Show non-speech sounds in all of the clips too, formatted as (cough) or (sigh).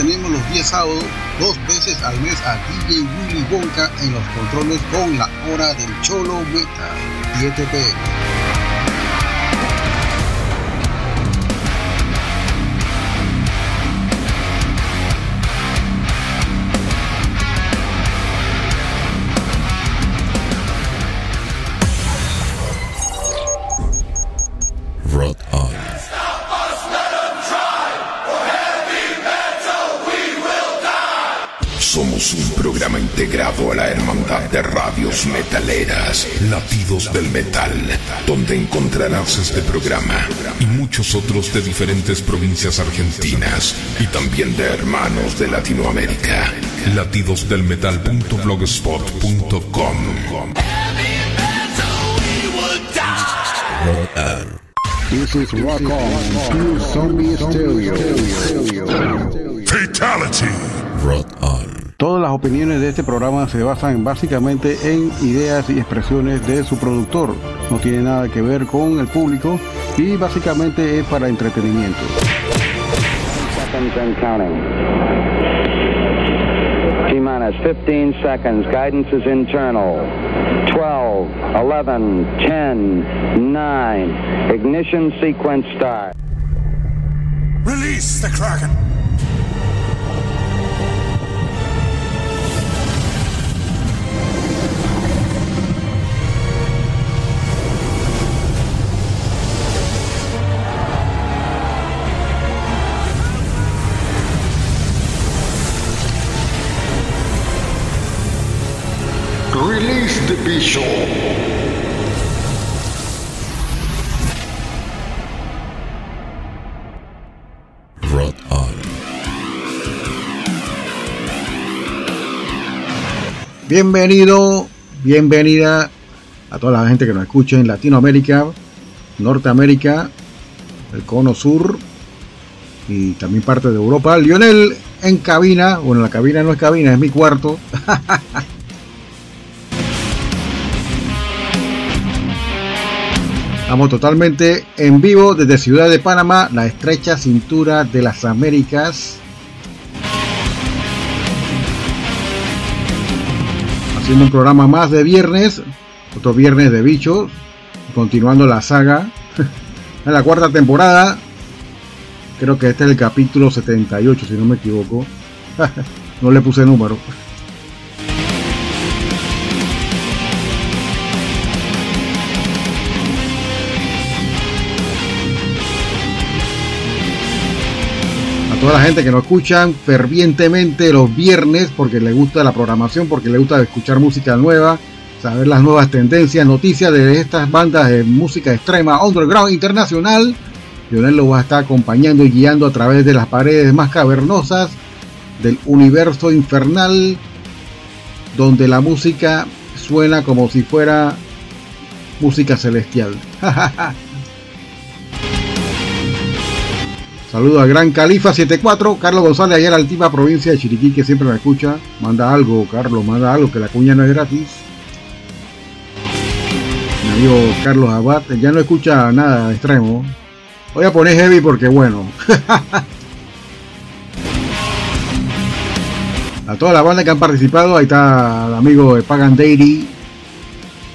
Tenemos los días sábados, dos veces al mes a DJ Willy Wonka en los controles con la hora del Cholo Metal, 7 pm. Latidos del Metal, donde encontrarás este programa y muchos otros de diferentes provincias argentinas y también de hermanos de Latinoamérica. Latidosdelmetal.blogspot.com This is Rock On, Zombie Stereo. Fatality. Rock On. Todas las opiniones de este programa se basan básicamente en ideas y expresiones de su productor. No tiene nada que ver con el público y básicamente es para entretenimiento. T-minus 15 seconds. Guidance is internal. 12, 11, 10, 9. Ignition sequence start. Release the Kraken. Bienvenido, bienvenida a toda la gente que nos escucha en Latinoamérica, Norteamérica, el Cono Sur y también parte de Europa. Lionel en cabina, bueno, la cabina no es cabina, es mi cuarto. (laughs) Estamos totalmente en vivo desde Ciudad de Panamá, la estrecha cintura de las Américas. Haciendo un programa más de viernes, otro viernes de bichos, continuando la saga. (laughs) en la cuarta temporada, creo que este es el capítulo 78, si no me equivoco. (laughs) no le puse número. Toda la gente que nos escuchan fervientemente los viernes porque le gusta la programación, porque le gusta escuchar música nueva, saber las nuevas tendencias, noticias de estas bandas de música extrema, underground internacional. Lionel lo va a estar acompañando y guiando a través de las paredes más cavernosas del universo infernal, donde la música suena como si fuera música celestial. (laughs) Saludos a Gran Califa 74, Carlos González, allá en la altiva provincia de Chiriquí, que siempre me escucha. Manda algo, Carlos, manda algo, que la cuña no es gratis. Mi amigo Carlos Abad, ya no escucha nada extremo. Voy a poner heavy porque bueno. (laughs) a toda la banda que han participado, ahí está el amigo de Pagan Dairy.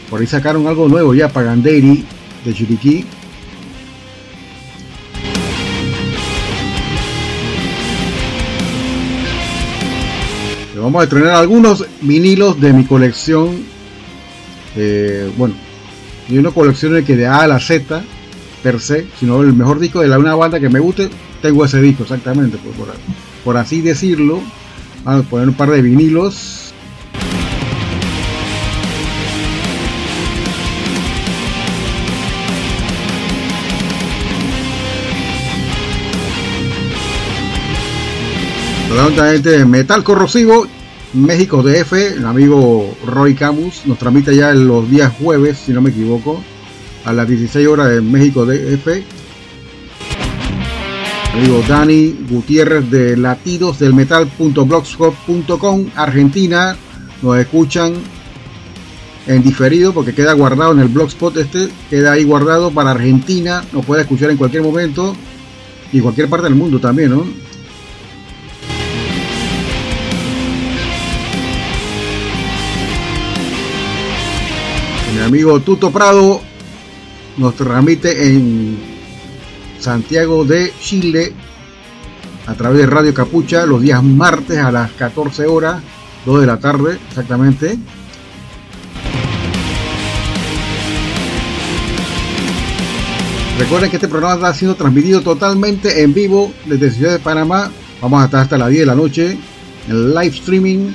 Por ahí sacaron algo nuevo ya, Pagan Dairy de Chiriquí. Vamos a estrenar algunos vinilos de mi colección. Eh, bueno, yo no colecciono que de A a la Z per se, sino el mejor disco de la una banda que me guste, tengo ese disco exactamente, por, por así decirlo. Vamos a poner un par de vinilos Metal Corrosivo, México DF, el amigo Roy Camus nos transmite ya los días jueves, si no me equivoco, a las 16 horas de México DF. Amigo Dani Gutiérrez de latidos del metal.blogspot.com, Argentina, nos escuchan en diferido porque queda guardado en el blogspot este, queda ahí guardado para Argentina, nos puede escuchar en cualquier momento y cualquier parte del mundo también, ¿no? Amigo Tuto Prado nos transmite en Santiago de Chile a través de Radio Capucha los días martes a las 14 horas, 2 de la tarde exactamente. Recuerden que este programa está siendo transmitido totalmente en vivo desde Ciudad de Panamá. Vamos a estar hasta las 10 de la noche en live streaming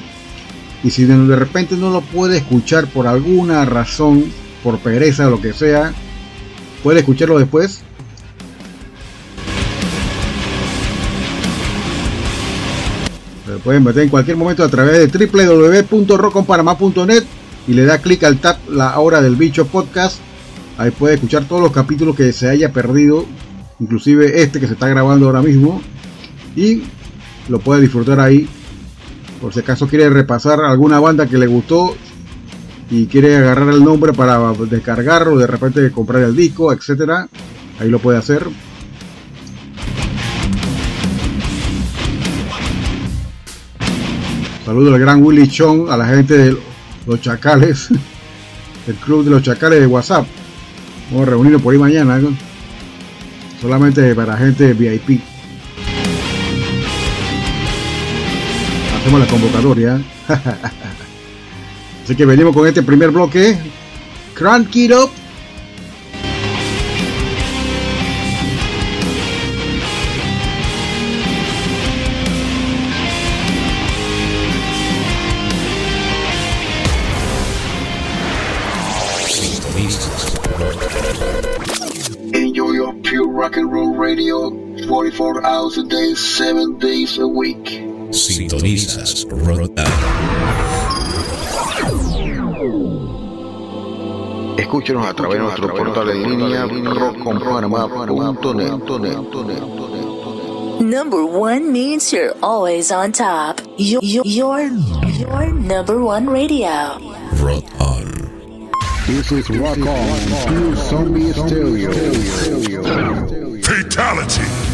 y si de repente no lo puede escuchar por alguna razón, por pereza o lo que sea, puede escucharlo después. Se pueden meter en cualquier momento a través de www.roconpanamá.net y le da clic al tab La Hora del Bicho Podcast. Ahí puede escuchar todos los capítulos que se haya perdido, inclusive este que se está grabando ahora mismo. Y lo puede disfrutar ahí por si acaso quiere repasar alguna banda que le gustó y quiere agarrar el nombre para descargarlo, de repente comprar el disco, etcétera, ahí lo puede hacer. Saludos al gran Willy Chong, a la gente de los Chacales, (laughs) el club de los Chacales de WhatsApp. Vamos a reunirnos por ahí mañana, solamente para gente VIP. Hacemos la convocatoria. Así que venimos con este primer bloque. Crank it up. Enjoy your pure rock and roll radio 44 hours a day, 7 days a week. Sintonizas Rota. Escúchenos a través de nuestro portal en línea rockconpanamá.net. Number one means you're always on top. Your, your, your number one radio. Rock on. This is Rock On, Pure Zombie Stereo. Fatality.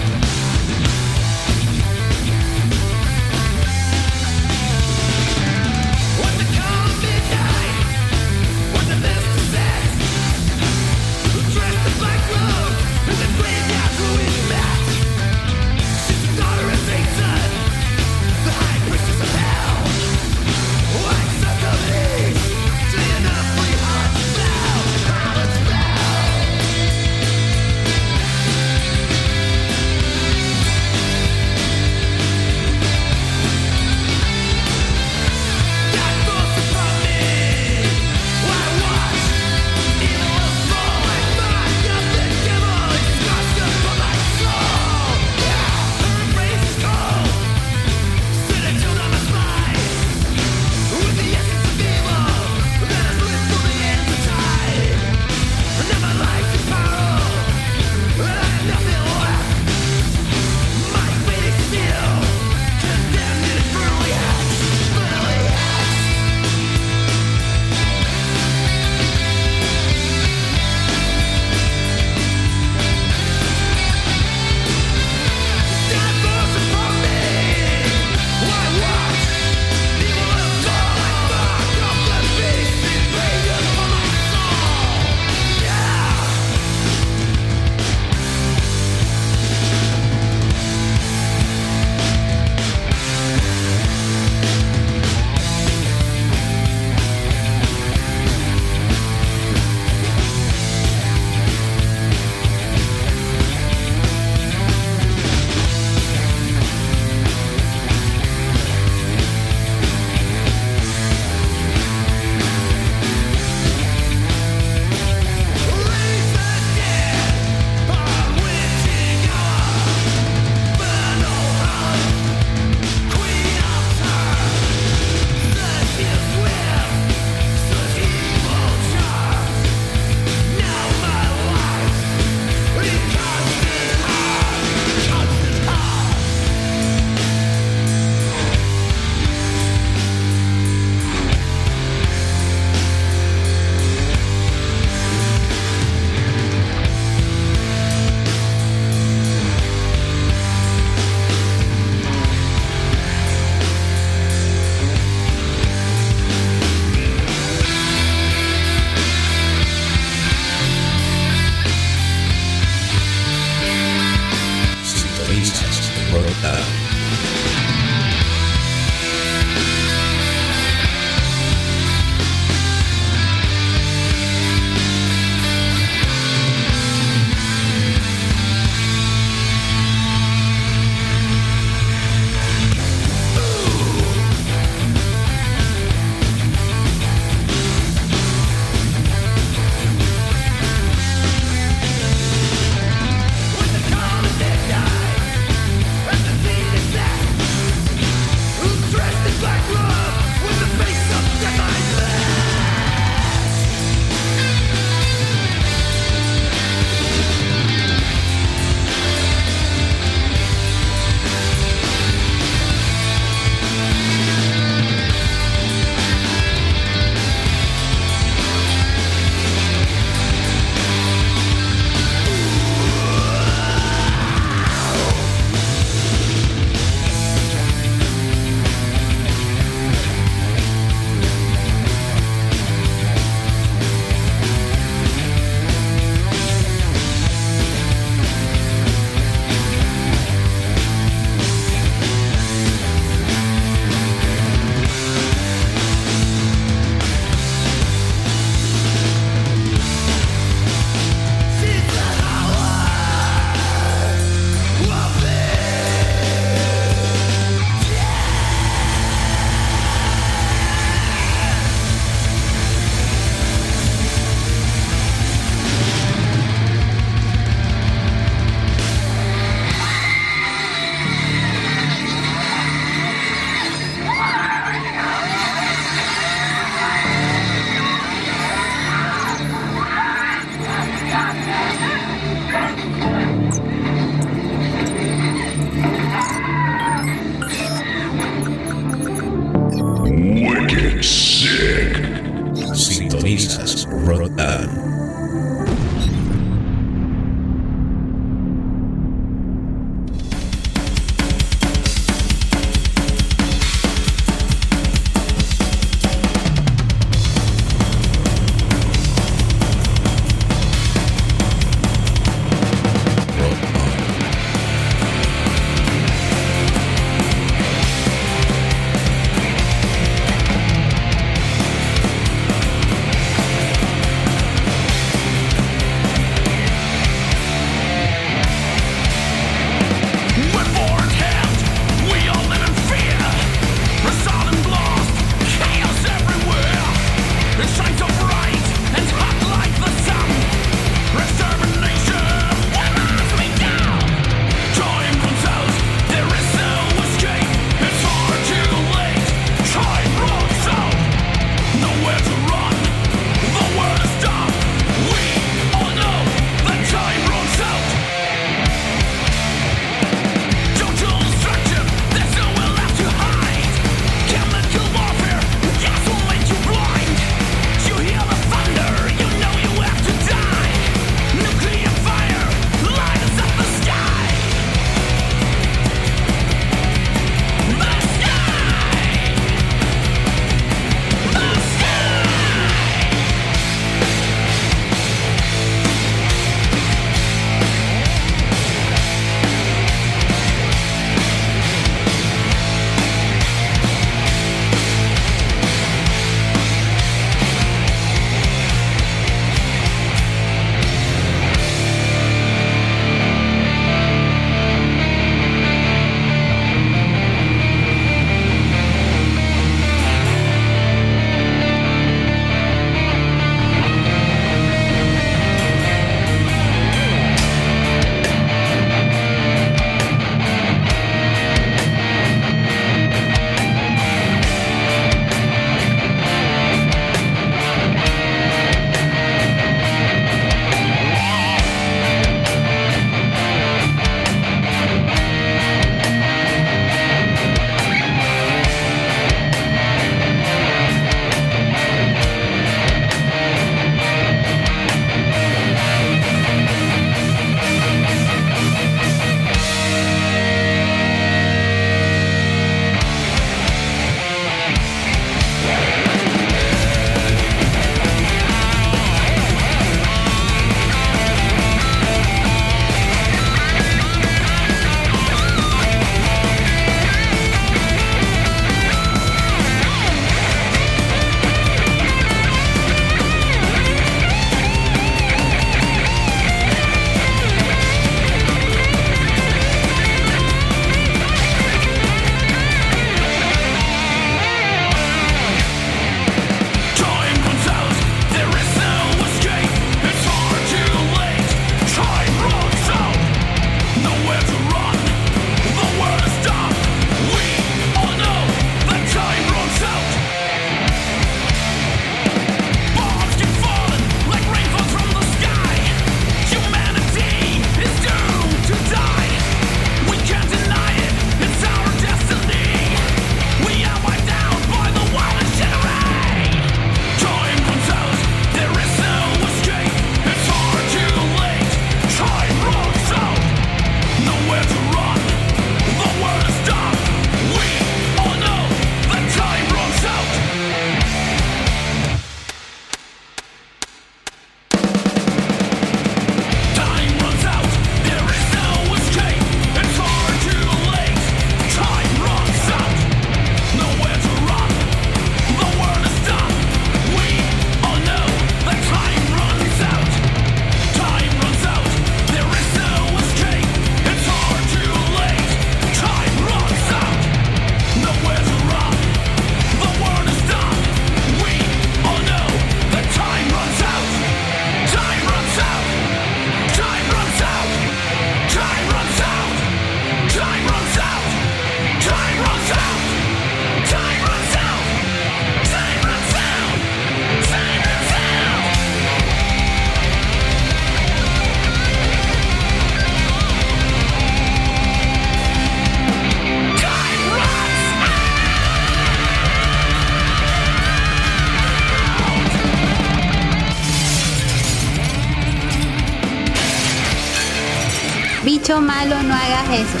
Malo, no hagas eso.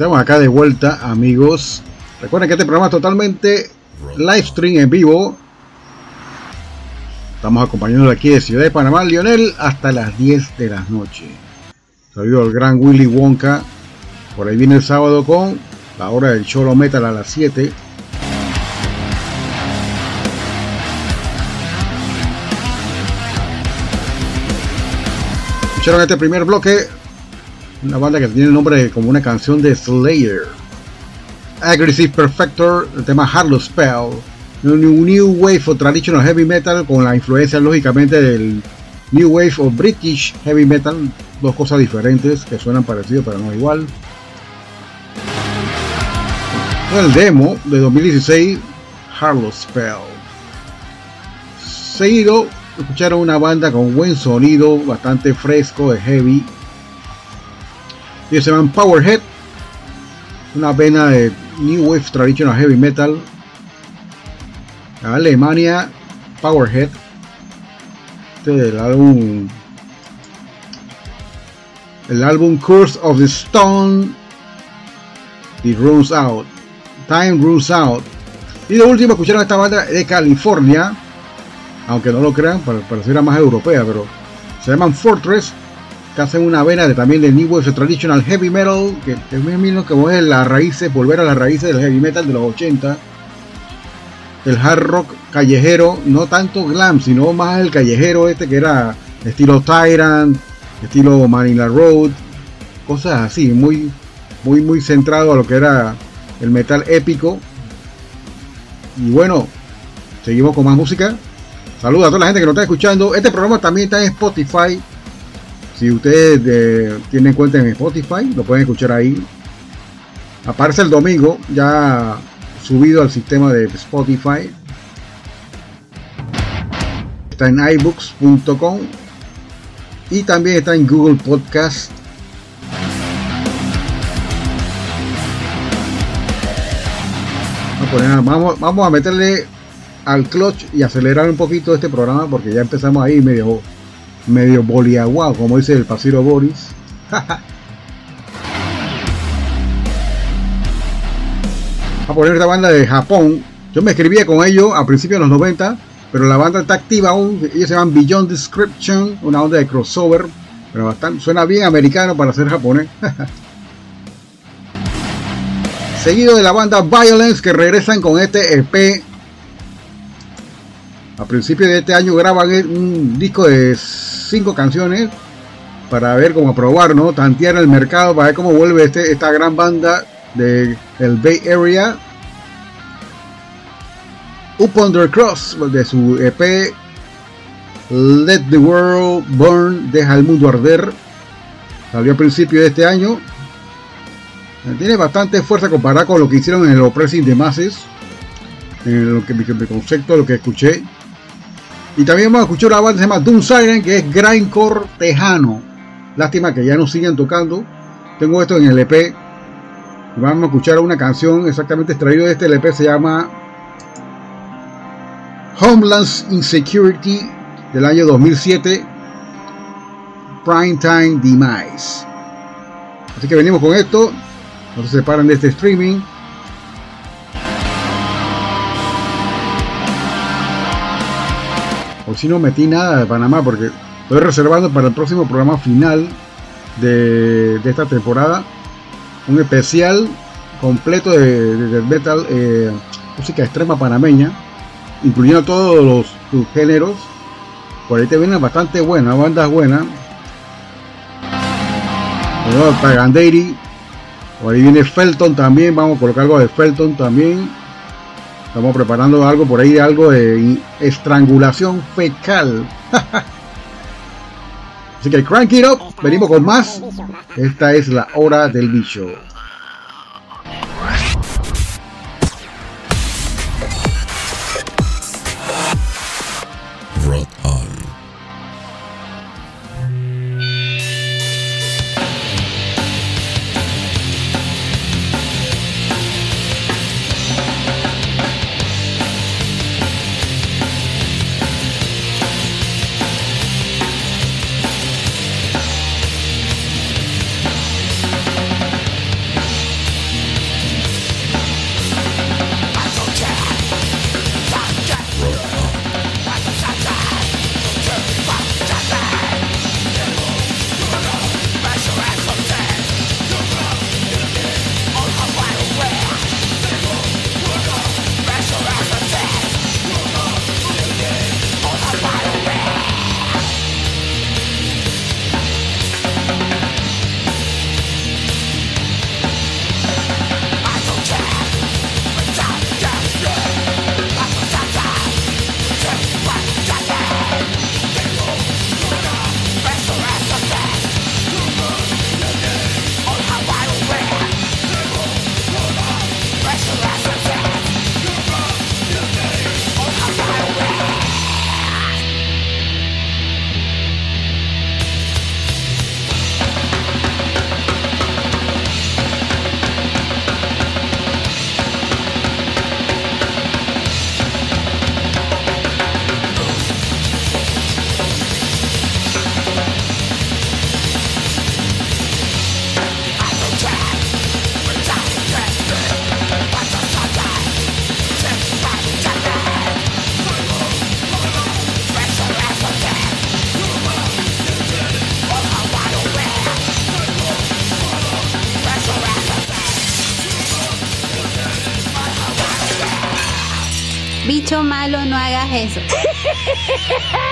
Estamos acá de vuelta, amigos. Recuerden que este programa es totalmente live stream en vivo. Estamos acompañando aquí de Ciudad de Panamá, Lionel, hasta las 10 de la noche. Saludo al gran Willy Wonka. Por ahí viene el sábado con la hora del Cholo Metal a las 7. Escucharon este primer bloque una banda que tiene el nombre como una canción de Slayer. Aggressive Perfector, el tema Harlow Spell. Un New Wave of Traditional Heavy Metal con la influencia lógicamente del New Wave of British Heavy Metal. Dos cosas diferentes que suenan parecido pero no igual. El demo de 2016, Harlow Spell. Seguido, escucharon una banda con buen sonido, bastante fresco, de heavy. Ellos se llaman Powerhead, una vena de New Wave Traditional Heavy Metal. Alemania, Powerhead. Este es el álbum. El álbum Curse of the Stone. It Runs Out. Time Runs Out. Y de último escucharon esta banda de California. Aunque no lo crean, pareciera más europea, pero se llaman Fortress. Que hacen una vena de, también de New Wave Traditional Heavy Metal. Que es mismo que es las raíces, volver a las raíces del heavy metal de los 80 el hard rock callejero, no tanto glam, sino más el callejero este que era estilo Tyrant, estilo Manila Road, cosas así, muy, muy, muy centrado a lo que era el metal épico. Y bueno, seguimos con más música. Saludos a toda la gente que nos está escuchando. Este programa también está en Spotify. Si ustedes eh, tienen cuenta en Spotify, lo pueden escuchar ahí. Aparece el domingo, ya subido al sistema de Spotify. Está en iBooks.com y también está en Google Podcast. Vamos, vamos a meterle al clutch y acelerar un poquito este programa porque ya empezamos ahí medio medio boliaguado, como dice el pasiro Boris. (laughs) a poner esta banda de Japón. Yo me escribía con ellos a principios de los 90, pero la banda está activa aún. Ellos se llaman Beyond Description, una onda de crossover, pero bastante, suena bien americano para ser japonés. (laughs) Seguido de la banda Violence que regresan con este EP. A principios de este año graban un disco de 5 canciones para ver cómo probar, ¿no? Tantear el mercado para ver cómo vuelve este, esta gran banda de el Bay Area. Up Under Cross de su EP Let the World Burn, Deja el Mundo Arder. Salió a principio de este año. Tiene bastante fuerza comparada con lo que hicieron en el Oppressing de Masses. En lo que mi, concepto, lo que escuché. Y también vamos a escuchar una banda que se llama Doom Siren, que es grindcore tejano. Lástima que ya no siguen tocando. Tengo esto en el EP Vamos a escuchar una canción exactamente extraída de este LP, se llama Homeland Insecurity del año 2007, Prime Time Demise. Así que venimos con esto, no se separan de este streaming. O si no metí nada de Panamá porque estoy reservando para el próximo programa final de, de esta temporada un especial completo de, metal, eh, música extrema panameña, incluyendo todos los subgéneros. Por ahí te vienen bastante buenas, bandas buenas. Pagandeiri, por ahí viene Felton también, vamos a colocar algo de Felton también. Estamos preparando algo por ahí, algo de estrangulación fecal. (laughs) Así que crank it up, venimos con más. Esta es la hora del bicho. Malo, no hagas eso. (laughs)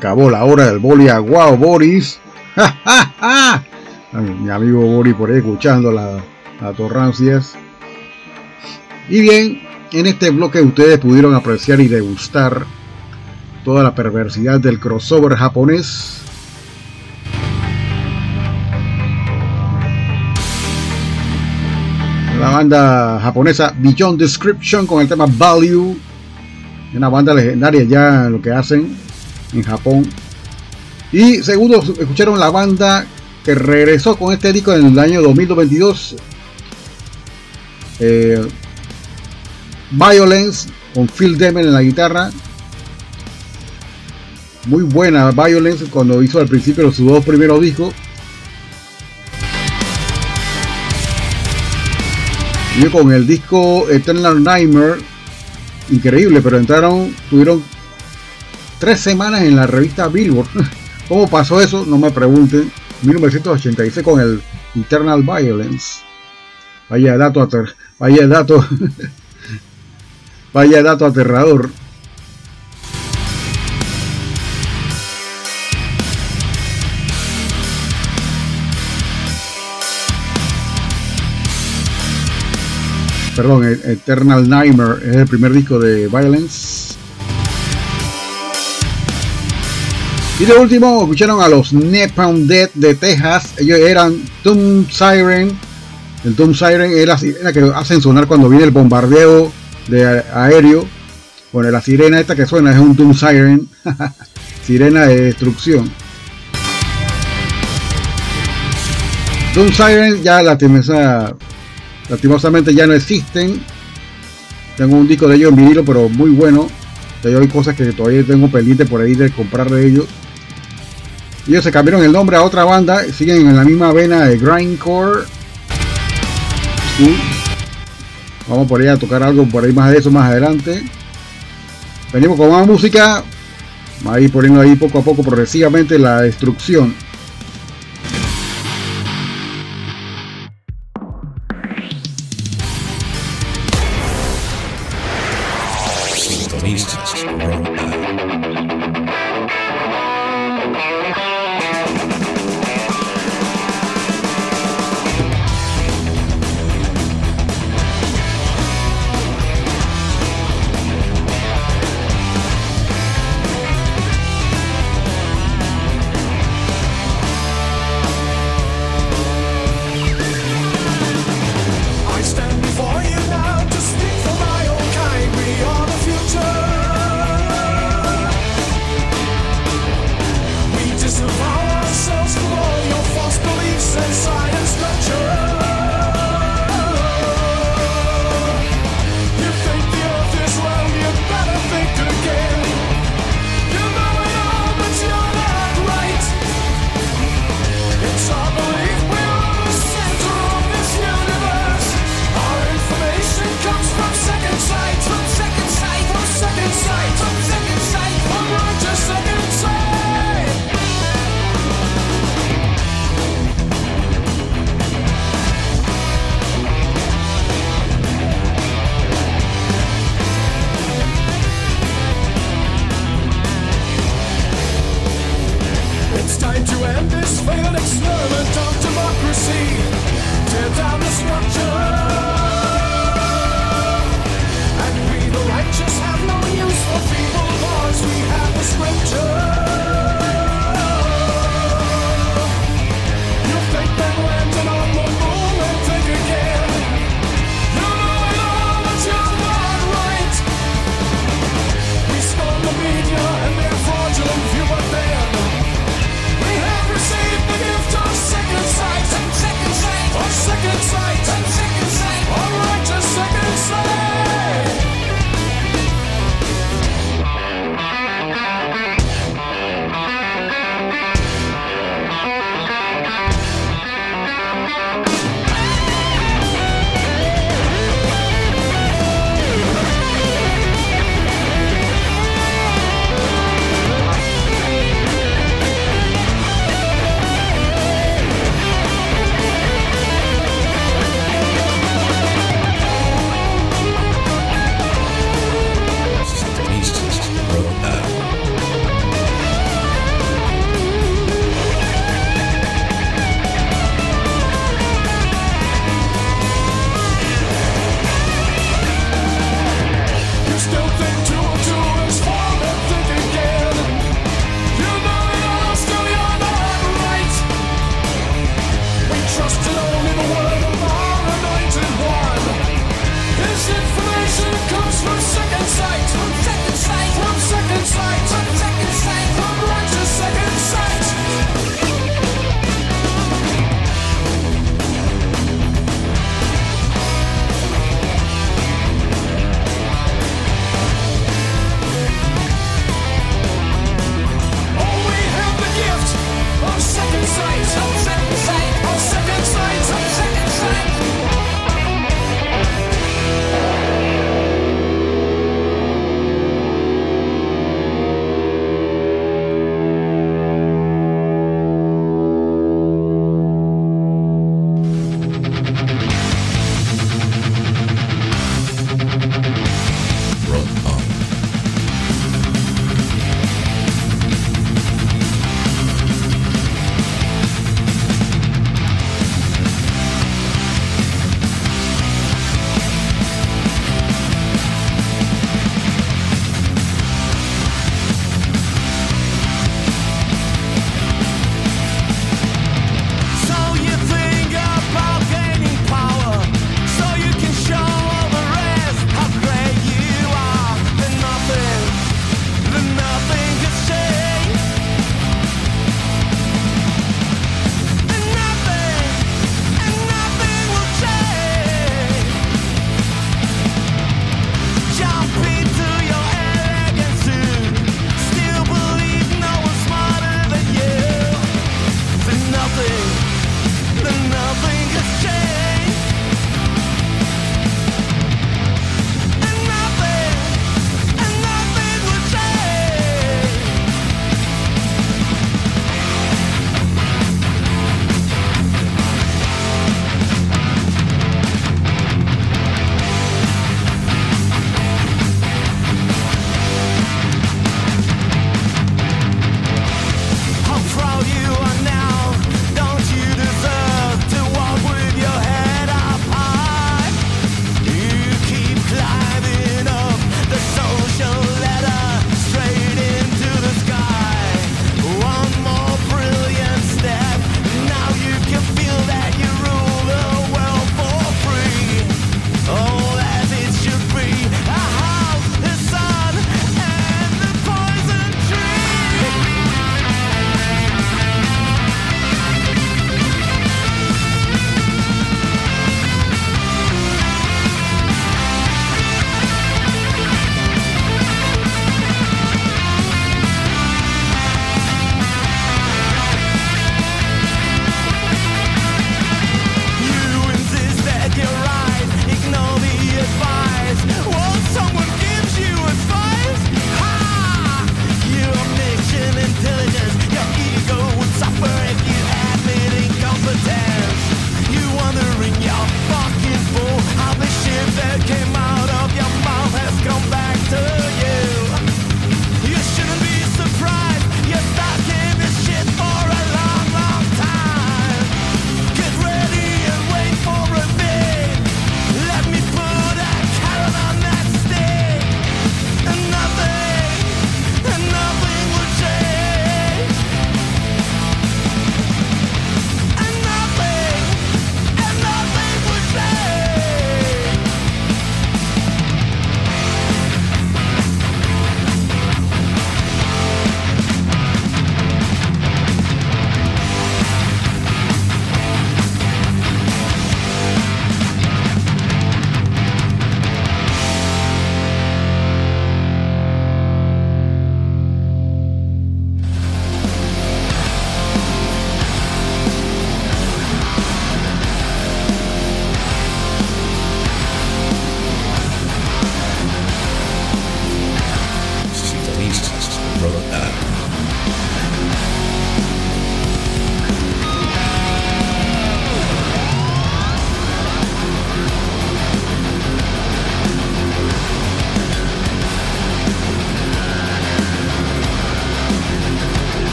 acabó la hora del boli aguao, Boris. (laughs) Mi amigo Boris por ahí escuchando las torrancias. Y bien, en este bloque ustedes pudieron apreciar y degustar toda la perversidad del crossover japonés. La banda japonesa Beyond Description con el tema Value. Una banda legendaria ya lo que hacen en Japón. Y segundo, escucharon la banda que regresó con este disco en el año 2022. Eh, Violence con Phil Demen en la guitarra. Muy buena Violence cuando hizo al principio sus dos primeros discos. Y con el disco Eternal Nightmare, increíble, pero entraron, tuvieron tres semanas en la revista Billboard. (laughs) ¿Cómo pasó eso? No me pregunten. 1986 con el Eternal Violence. Vaya dato, vaya dato, (laughs) vaya dato aterrador. Perdón, Eternal Nightmare es el primer disco de Violence. Y de último, escucharon a los Nepal Dead de Texas. Ellos eran Doom Siren. El Doom Siren es la sirena que hacen sonar cuando viene el bombardeo de aéreo. Bueno, la sirena esta que suena es un Doom Siren. (laughs) sirena de destrucción. Doom Siren ya la lastimosamente ya no existen. Tengo un disco de ellos en vinilo, pero muy bueno. Hay cosas que todavía tengo pendiente por ahí de comprar de ellos. Ellos se cambiaron el nombre a otra banda, siguen en la misma vena de Grindcore. Vamos por ahí a tocar algo por ahí más de eso más adelante. Venimos con más música. Va a ir poniendo ahí poco a poco progresivamente la destrucción.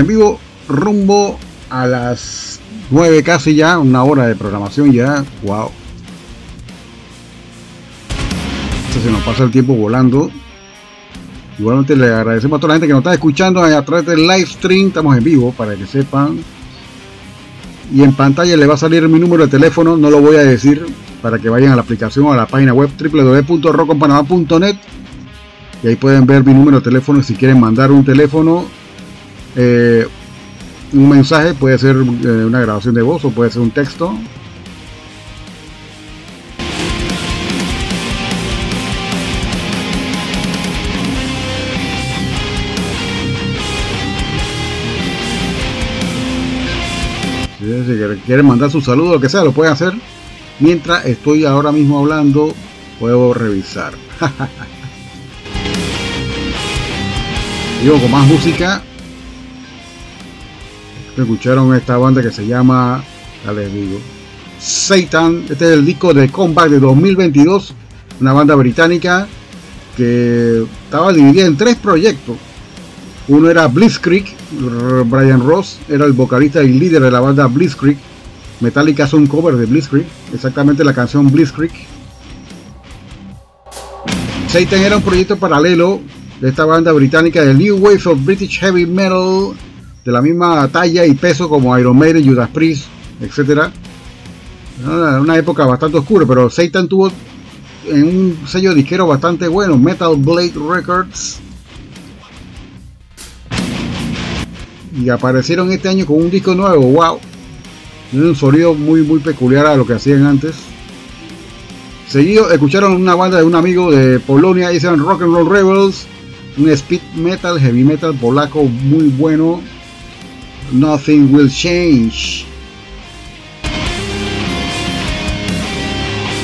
En vivo rumbo a las 9 casi ya, una hora de programación ya. Wow. se nos pasa el tiempo volando. Igualmente le agradecemos a toda la gente que nos está escuchando a través del live stream. Estamos en vivo para que sepan. Y en pantalla le va a salir mi número de teléfono. No lo voy a decir para que vayan a la aplicación o a la página web www.rockonpanamá.net. Y ahí pueden ver mi número de teléfono si quieren mandar un teléfono. Eh, un mensaje puede ser eh, una grabación de voz o puede ser un texto si quieren mandar su saludo, lo que sea, lo pueden hacer. Mientras estoy ahora mismo hablando, puedo revisar. (laughs) Digo, con más música. Escucharon esta banda que se llama, ya les digo, Satan. Este es el disco de Comeback de 2022. Una banda británica que estaba dividida en tres proyectos. Uno era Blitzkrieg, Brian Ross era el vocalista y líder de la banda Blitzkrieg. Metallica hace un cover de Blitzkrieg, exactamente la canción Blitzkrieg. Satan era un proyecto paralelo de esta banda británica de New Wave of British Heavy Metal, de la misma talla y peso como Iron Maiden, Judas Priest, etc. Una época bastante oscura, pero Satan tuvo en un sello disquero bastante bueno, Metal Blade Records y aparecieron este año con un disco nuevo, wow. Tiene un sonido muy muy peculiar a lo que hacían antes. Seguido escucharon una banda de un amigo de Polonia, dicen Rock and Roll Rebels, un speed metal, heavy metal polaco muy bueno. Nothing will change.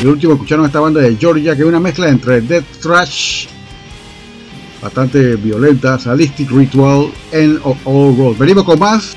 Y último escucharon esta banda de Georgia que es una mezcla entre Death Trash bastante violenta, Sadistic Ritual, End of All Roads. Venimos con más.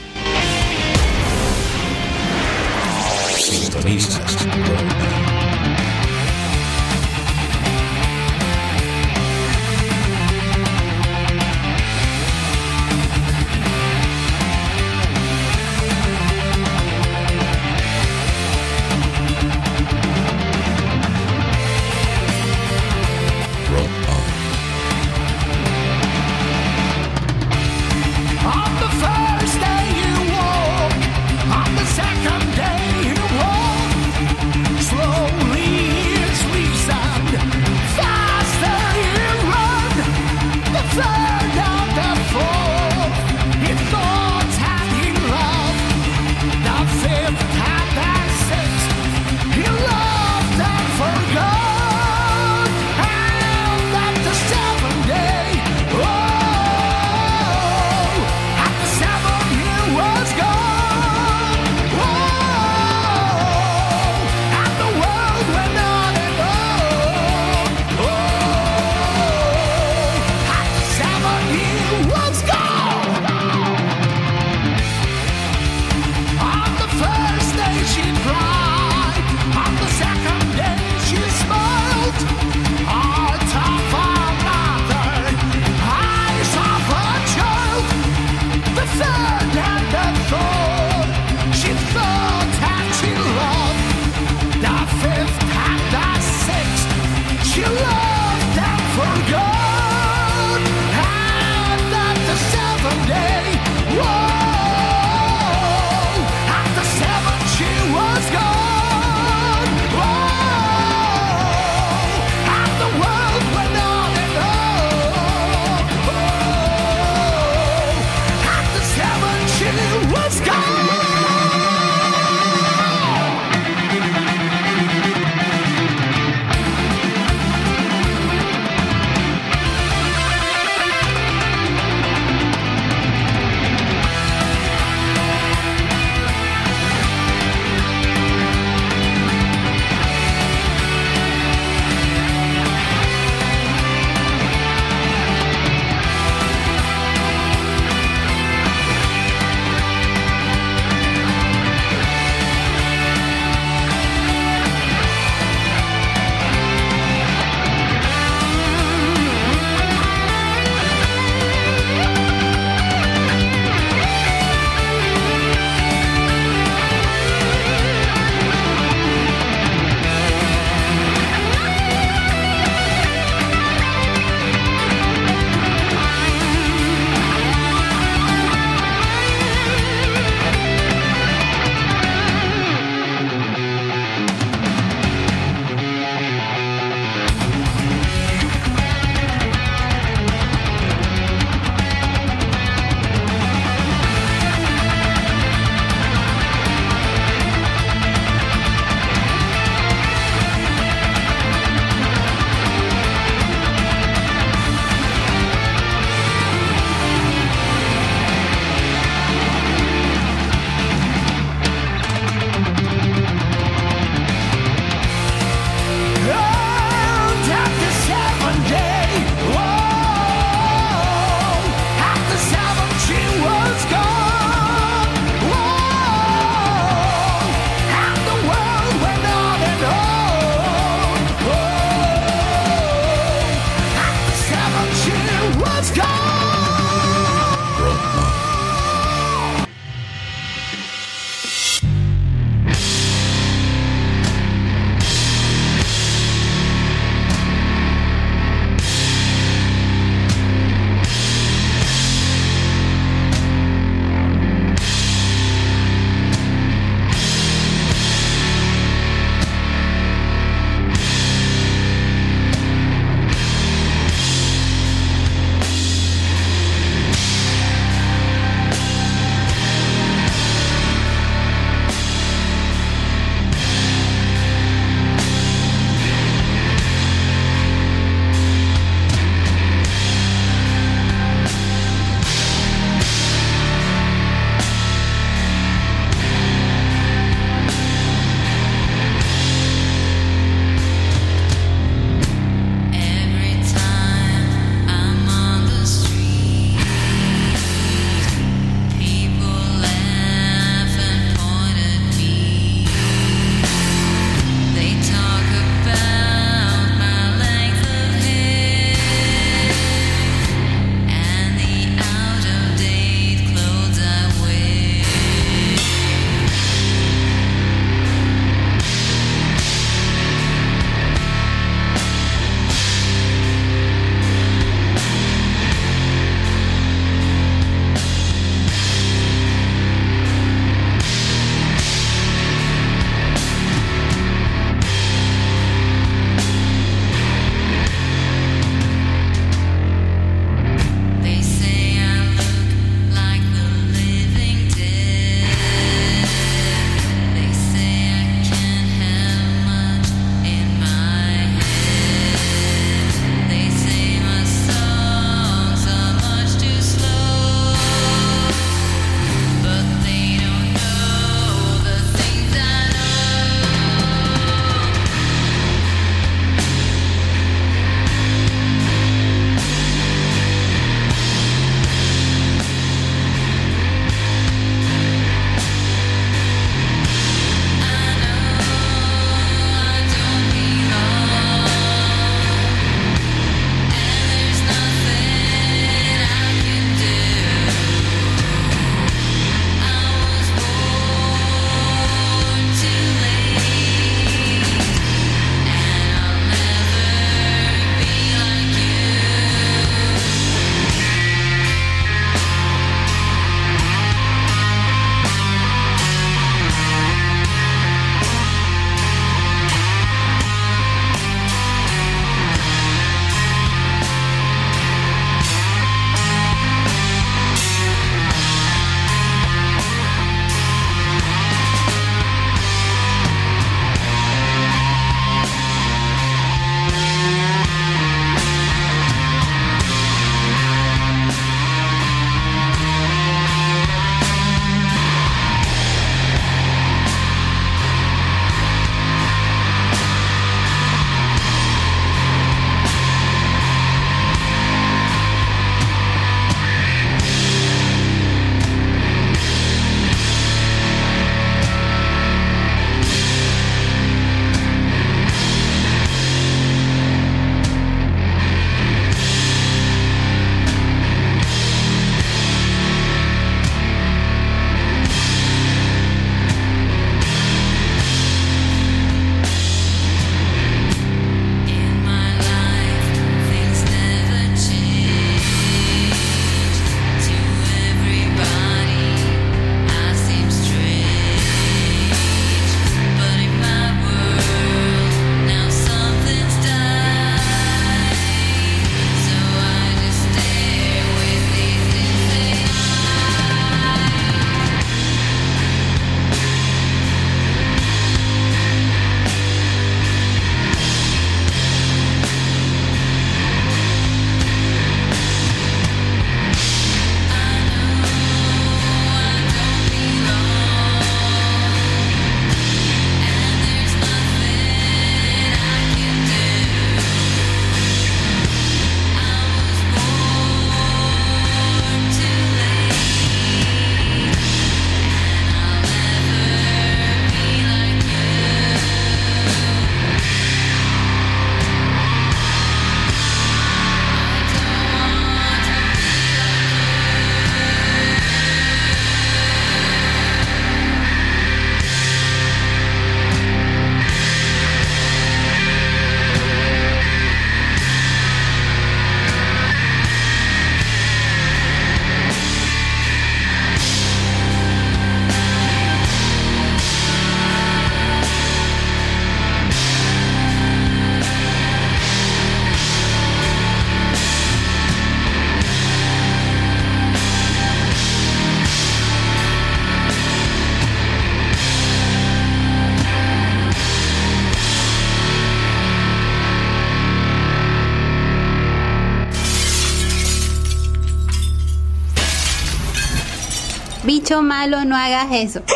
Malo, no hagas eso. (laughs)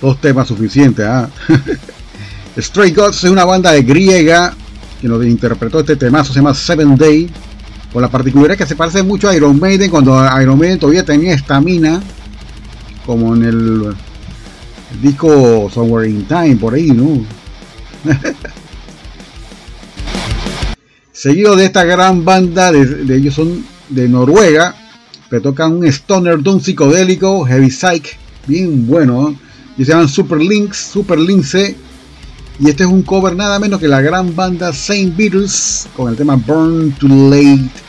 Dos temas suficientes. ¿ah? (laughs) Stray Gods es una banda de griega que nos interpretó este temazo, se llama Seven Day. Con la particularidad que se parece mucho a Iron Maiden cuando Iron Maiden todavía tenía estamina, como en el, disco Somewhere in Time, por ahí, ¿no? (laughs) Seguido de esta gran banda, de, ellos son de Noruega, que tocan un stoner doom psicodélico, heavy psych, bien bueno, y se llaman Super Links, Super Lince, y este es un cover nada menos que la gran banda Saint Beatles con el tema Burn to Late.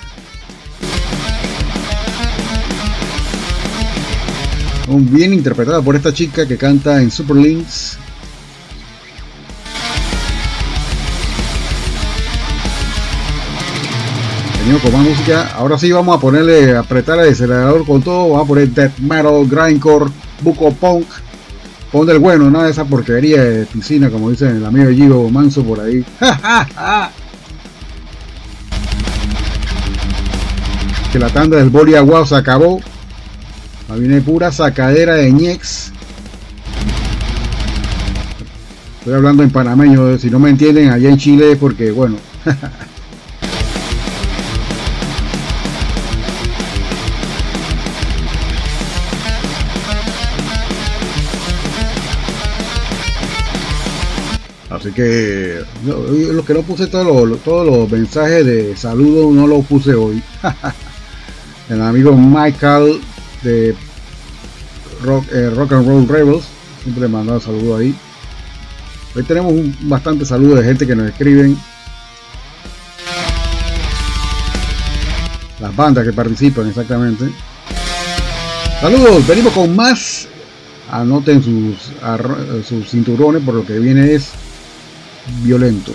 Bien interpretado por esta chica que canta en Super Links. Venimos con más música. Ahora sí vamos a ponerle, apretar el acelerador con todo. Vamos a poner death metal, grindcore, buco punk Pon del bueno, nada de esa porquería de piscina, como dice el amigo Gio Manso por ahí. (laughs) que la tanda del boli aguado se acabó. Ahí viene pura sacadera de ñex. Estoy hablando en panameño, si no me entienden allá en Chile porque bueno. (laughs) Así que lo que no puse todos los, todos los mensajes de saludo no los puse hoy. (laughs) El amigo Michael de Rock, eh, Rock and Roll Rebels siempre le mandaba saludos ahí. Hoy tenemos un, bastante saludos de gente que nos escriben. Las bandas que participan exactamente. Saludos, venimos con más. Anoten sus, sus cinturones por lo que viene es violento.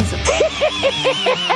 No (laughs)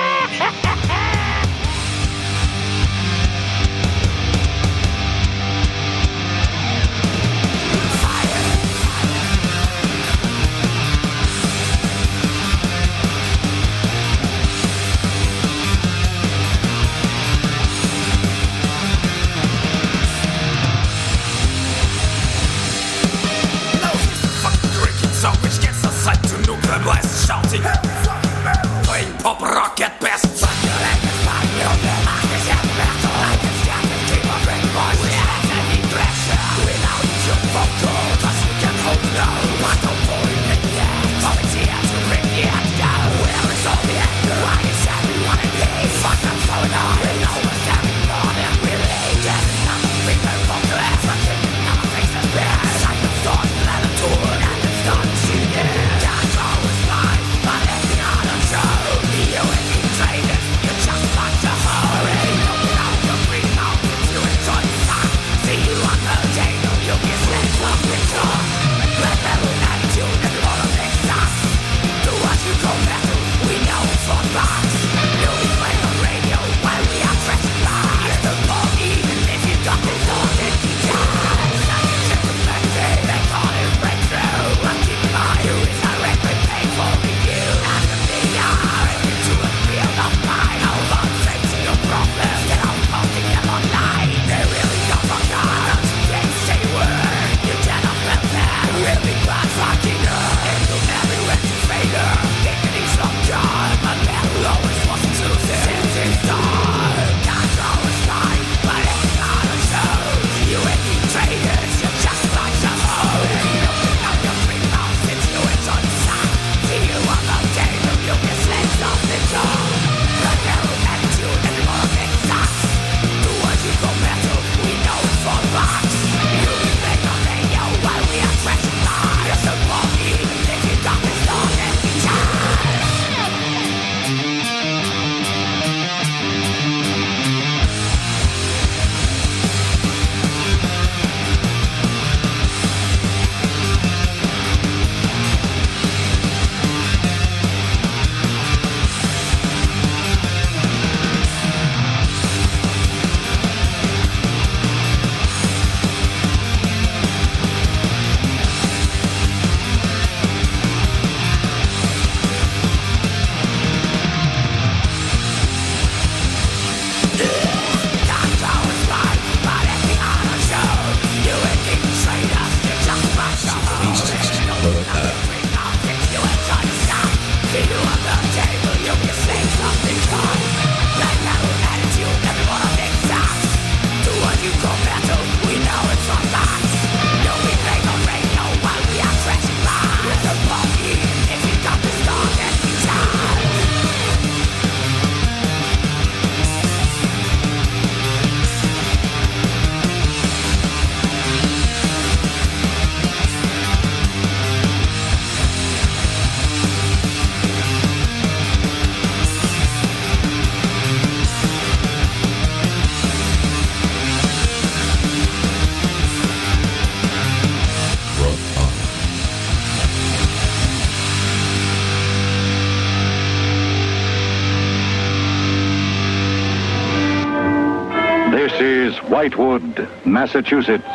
hagas eso. Whitewood, Massachusetts.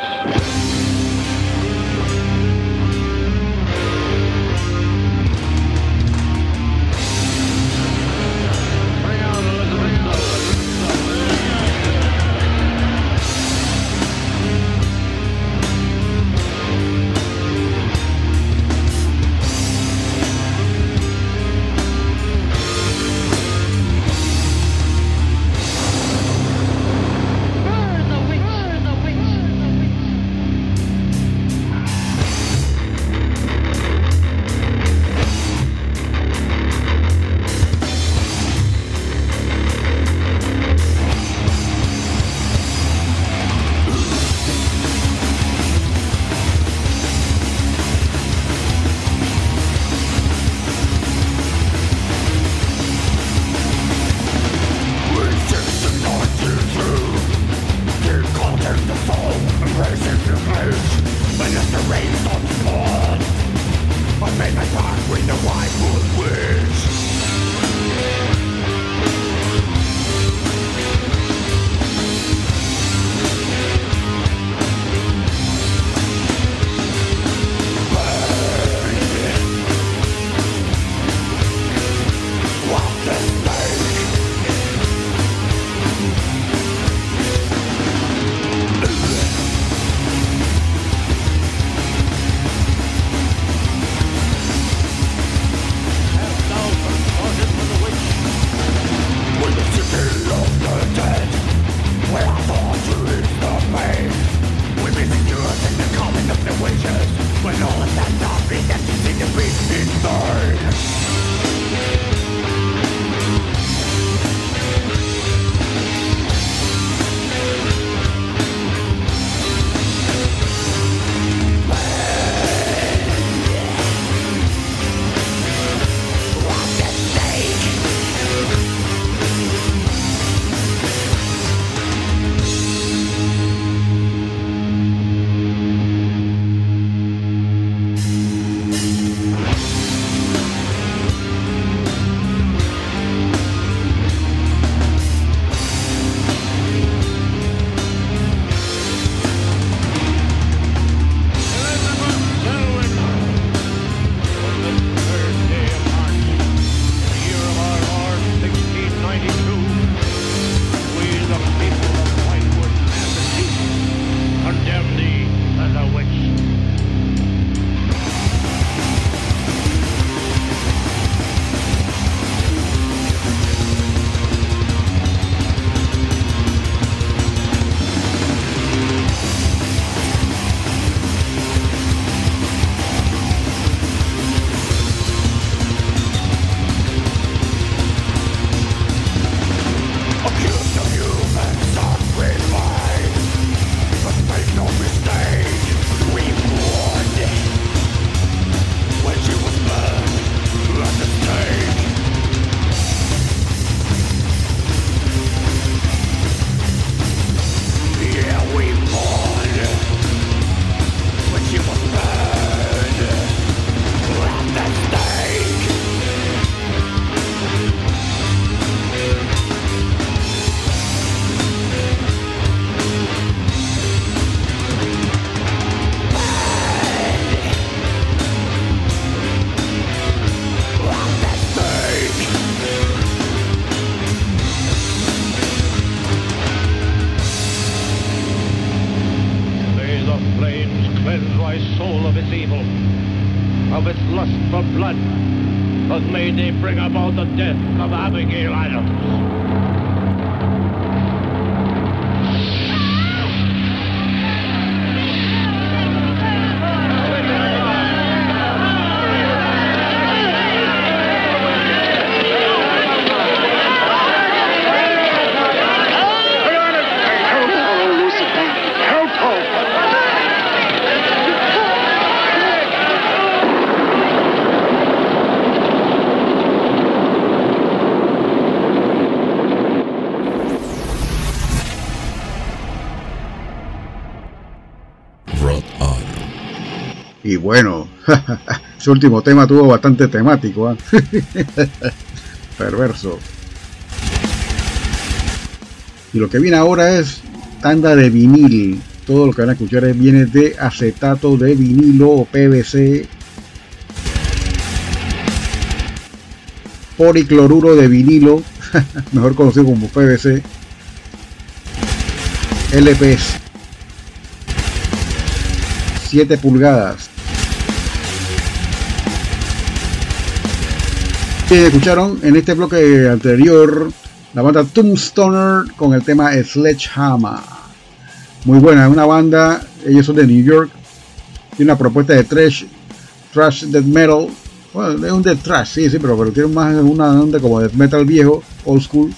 Ese último tema tuvo bastante temático. ¿eh? (laughs) Perverso. Y lo que viene ahora es tanda de vinil. Todo lo que van a escuchar viene de acetato de vinilo o PVC. Poricloruro de vinilo, (laughs) mejor conocido como PVC. LPS 7 pulgadas escucharon en este bloque anterior la banda Tombstoner con el tema Sledgehammer. Muy buena, una banda, ellos son de New York, tiene una propuesta de trash, trash death metal. Es un death trash, sí, sí, pero, pero tiene más una onda como death metal viejo, old school.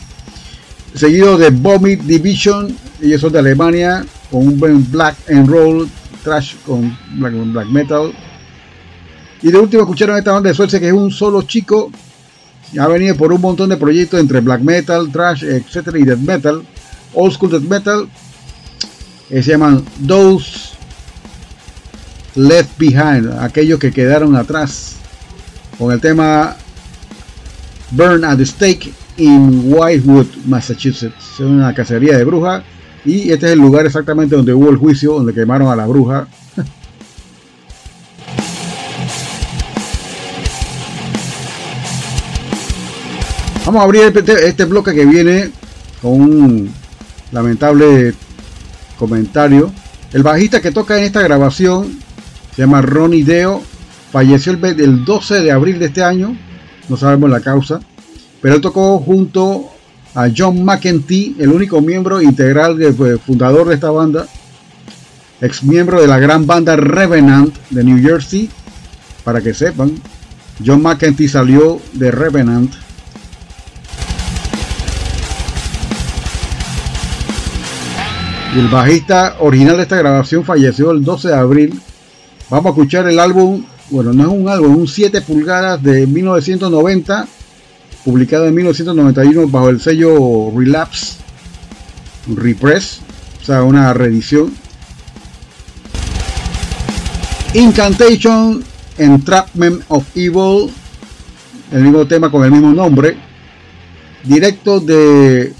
Seguido de Vomit Division, ellos son de Alemania, con un buen black and roll, trash con black, black metal. Y de último escucharon esta banda de Suecia que es un solo chico ha venido por un montón de proyectos entre black metal, trash, etcétera, y death metal, old school death metal, que se llaman Those Left Behind, aquellos que quedaron atrás, con el tema Burn at the Stake in Whitewood, Massachusetts. Es una cacería de brujas y este es el lugar exactamente donde hubo el juicio, donde quemaron a la bruja Vamos a abrir este, este, bloque que viene con un lamentable comentario. El bajista que toca en esta grabación se llama Ronnie Deo. Falleció el, 12 de abril de este año. No sabemos la causa. Pero él tocó junto a John McEntee, el único miembro integral, de, pues, fundador de esta banda. Ex miembro de la gran banda Revenant de New Jersey. Para que sepan, John McEntee salió de Revenant el bajista original de esta grabación falleció el 12 de abril. Vamos a escuchar el álbum, bueno, no es un álbum, un 7 pulgadas de 1990, publicado en 1991 bajo el sello Relapse, Repress, o sea, una reedición. Incantation, Entrapment of Evil, el mismo tema con el mismo nombre, directo de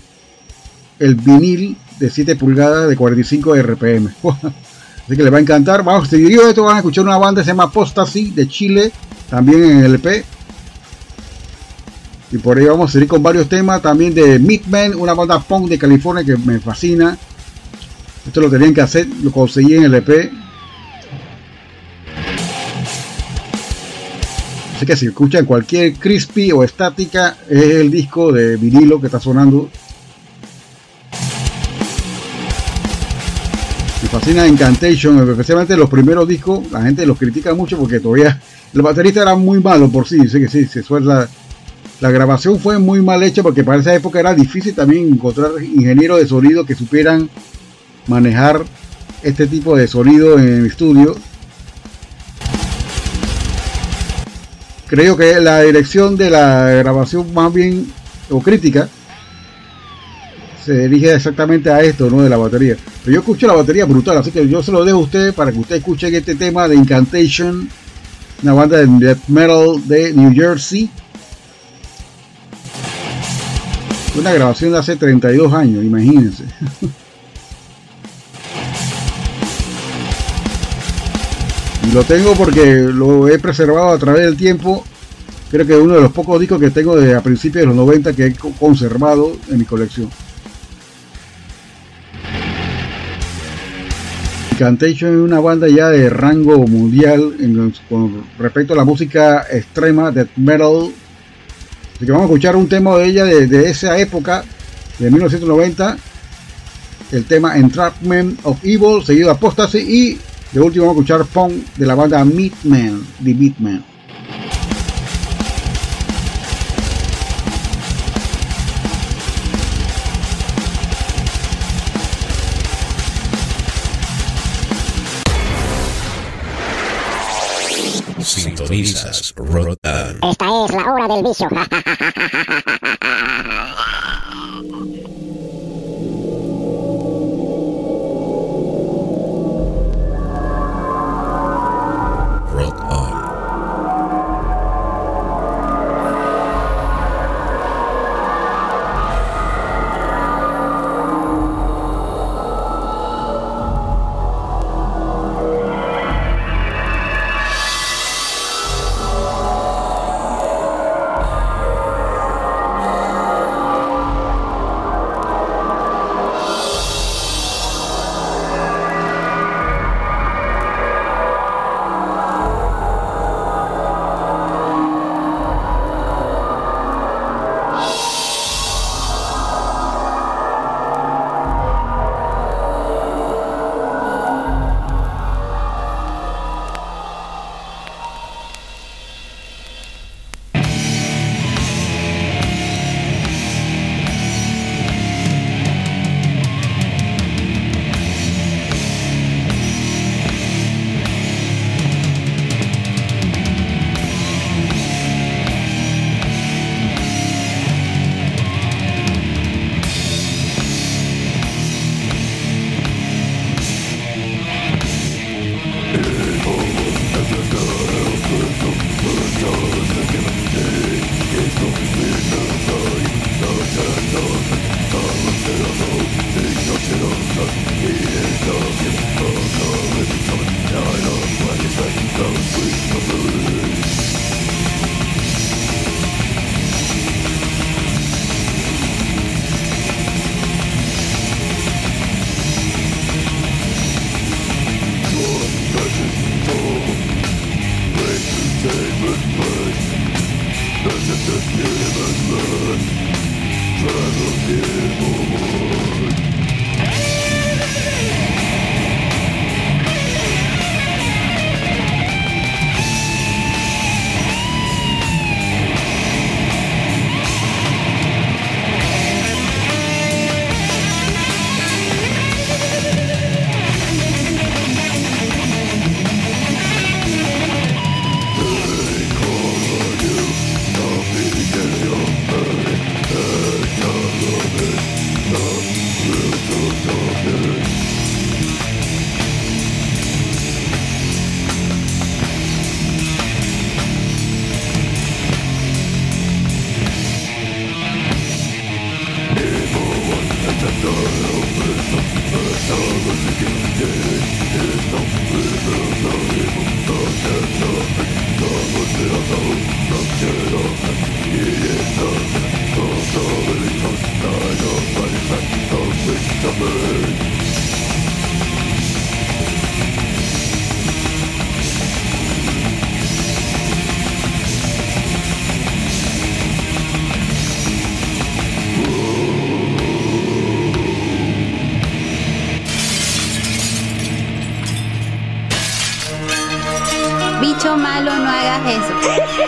el vinil de 7 pulgadas de 45 RPM. (laughs) Así que les va a encantar. Vamos, seguido esto van a escuchar una banda que se llama Apostasy de Chile, también en el LP. Y por ahí vamos a seguir con varios temas también de Midman, una banda punk de California que me fascina. Esto lo tenían que hacer, lo conseguí en el EP. Así que si escuchan cualquier crispy o estática, es el disco de vinilo que está sonando fascina Incantation, especialmente los primeros discos, la gente los critica mucho porque todavía el baterista era muy malo por sí, dice que sí, se suelta. La grabación fue muy mal hecha porque para esa época era difícil también encontrar ingenieros de sonido que supieran manejar este tipo de sonido en el estudio. Creo que la dirección de la grabación más bien, o crítica, se dirige exactamente a esto, ¿no? De la batería. Pero yo escucho la batería brutal, así que yo se lo dejo a ustedes para que ustedes escuchen este tema de Incantation, una banda de death metal de New Jersey. Una grabación de hace 32 años, imagínense. (laughs) y lo tengo porque lo he preservado a través del tiempo. Creo que es uno de los pocos discos que tengo de a principios de los 90 que he conservado en mi colección. Incantation es una banda ya de rango mundial con respecto a la música extrema, death metal. Así que vamos a escuchar un tema de ella de, de esa época, de 1990. El tema Entrapment of Evil, seguido de Apostasy. Y de último vamos a escuchar Pong de la banda Meatman, The Meatman. Sintonizas Rotan. Esta es la hora del vicio. (laughs)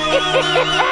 Ha ha ha!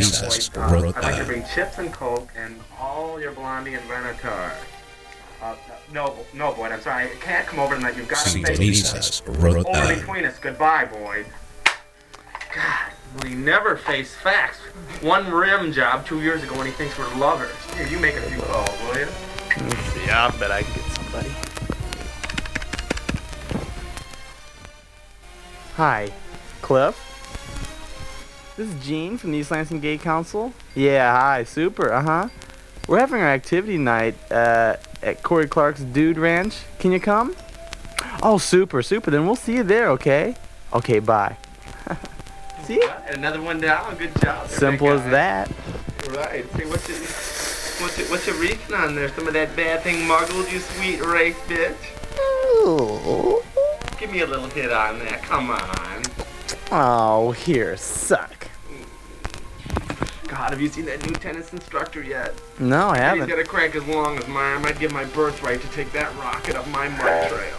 Sintonizas I'd like to bring chips and coke and all your blondie and Venator. Uh, no, no, Boyd, I'm sorry. I can't come over tonight. You've got to stay. Sintonizas Over Rotan. between us. Goodbye, Boyd. God, we never face facts. One rim job two years ago when he thinks we're lovers. Here, you make a few calls, will you? Yeah, I bet I can get somebody. Hi, Cliff. This is Gene from the East Lansing Gay Council. Yeah, hi, super, uh huh. We're having our activity night uh, at Corey Clark's Dude Ranch. Can you come? Oh, super, super. Then we'll see you there, okay? Okay, bye. (laughs) see ya. And another one down. Good job. there, Simple as that. Right. See, what's your, what's your, what's your reason on there? Some of that bad thing muggled, you sweet race bitch? Ooh. Give me a little hit on that. Come on. Oh, here, suck. God, have you seen that new tennis instructor yet? No, I haven't. He's got a crank as long as mine. I might give my birthright to take that rocket up my mud trail.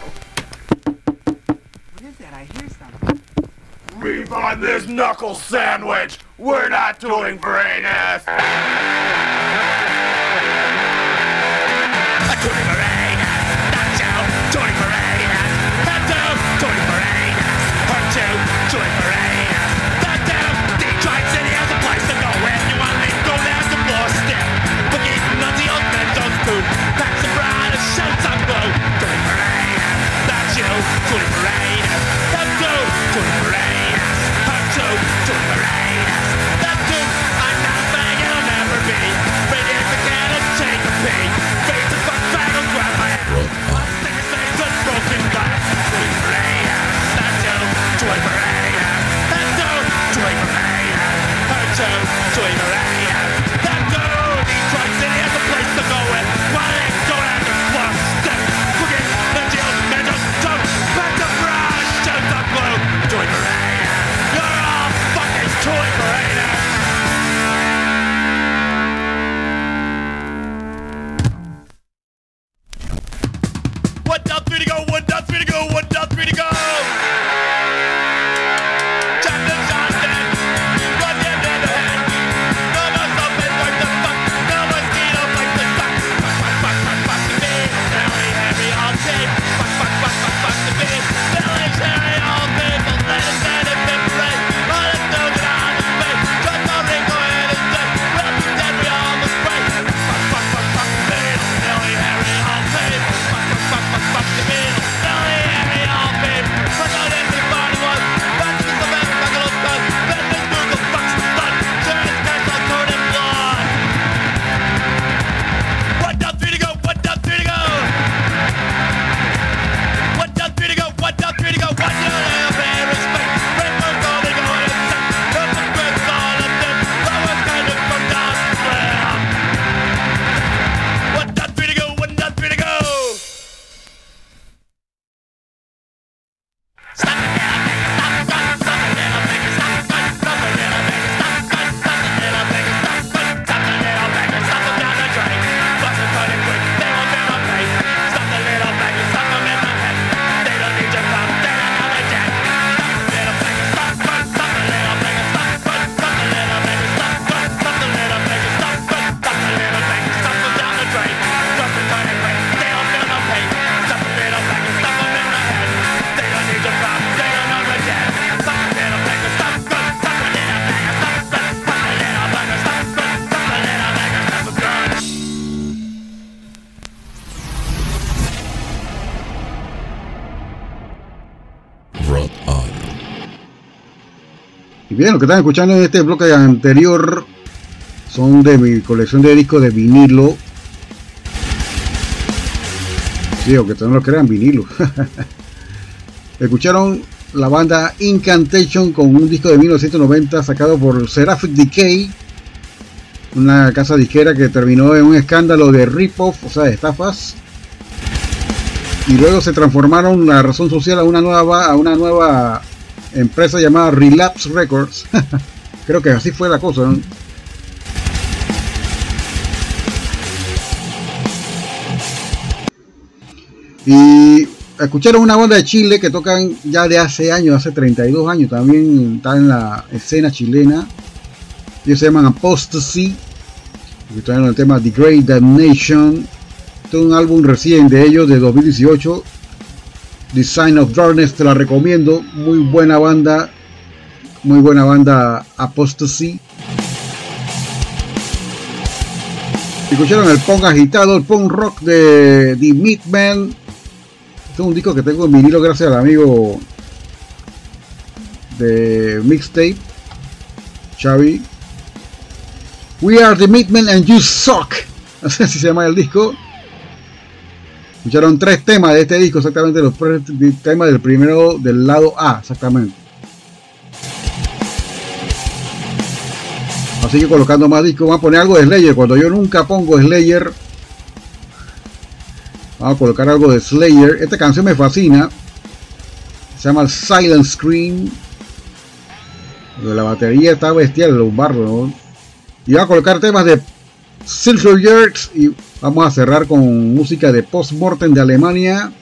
What is that? I hear something. Beef on this knuckle sandwich. We're not doing brain ass. Bien, lo que están escuchando en este bloque anterior son de mi colección de discos de vinilo. Sí, aunque no lo crean, vinilo. (laughs) Escucharon la banda Incantation con un disco de 1990 sacado por Seraphic Decay, una casa disquera que terminó en un escándalo de rip-off, o sea, de estafas. Y luego se transformaron la razón social a una nueva, a una nueva empresa llamada Relapse Records. (laughs) Creo que así fue la cosa. Y escucharon una banda de Chile que tocan ya de hace años, hace 32 años, también está en la escena chilena. Ellos se llaman Apostasy. Están en el tema The Great Damnation. Un álbum recién de ellos de 2018. Design of Darkness, te la recomiendo. Muy buena banda. Muy buena banda Apostasy. Escucharon el punk agitado, el punk rock de The Meatman. Este es un disco que tengo en vinilo gracias al amigo de Mixtape, Xavi. We are the Meatmen and you suck. (laughs) Si se llama el disco. Escucharon tres temas de este disco, exactamente los temas del primero del lado A, exactamente. Así que colocando más discos, vamos a poner algo de Slayer. Cuando yo nunca pongo Slayer, vamos a colocar algo de Slayer. Esta canción me fascina. Se llama Silent Scream. La batería está bestial, los barros. Y vamos a colocar temas de Silver Jerks y vamos a cerrar con música de Postmortem de Alemania.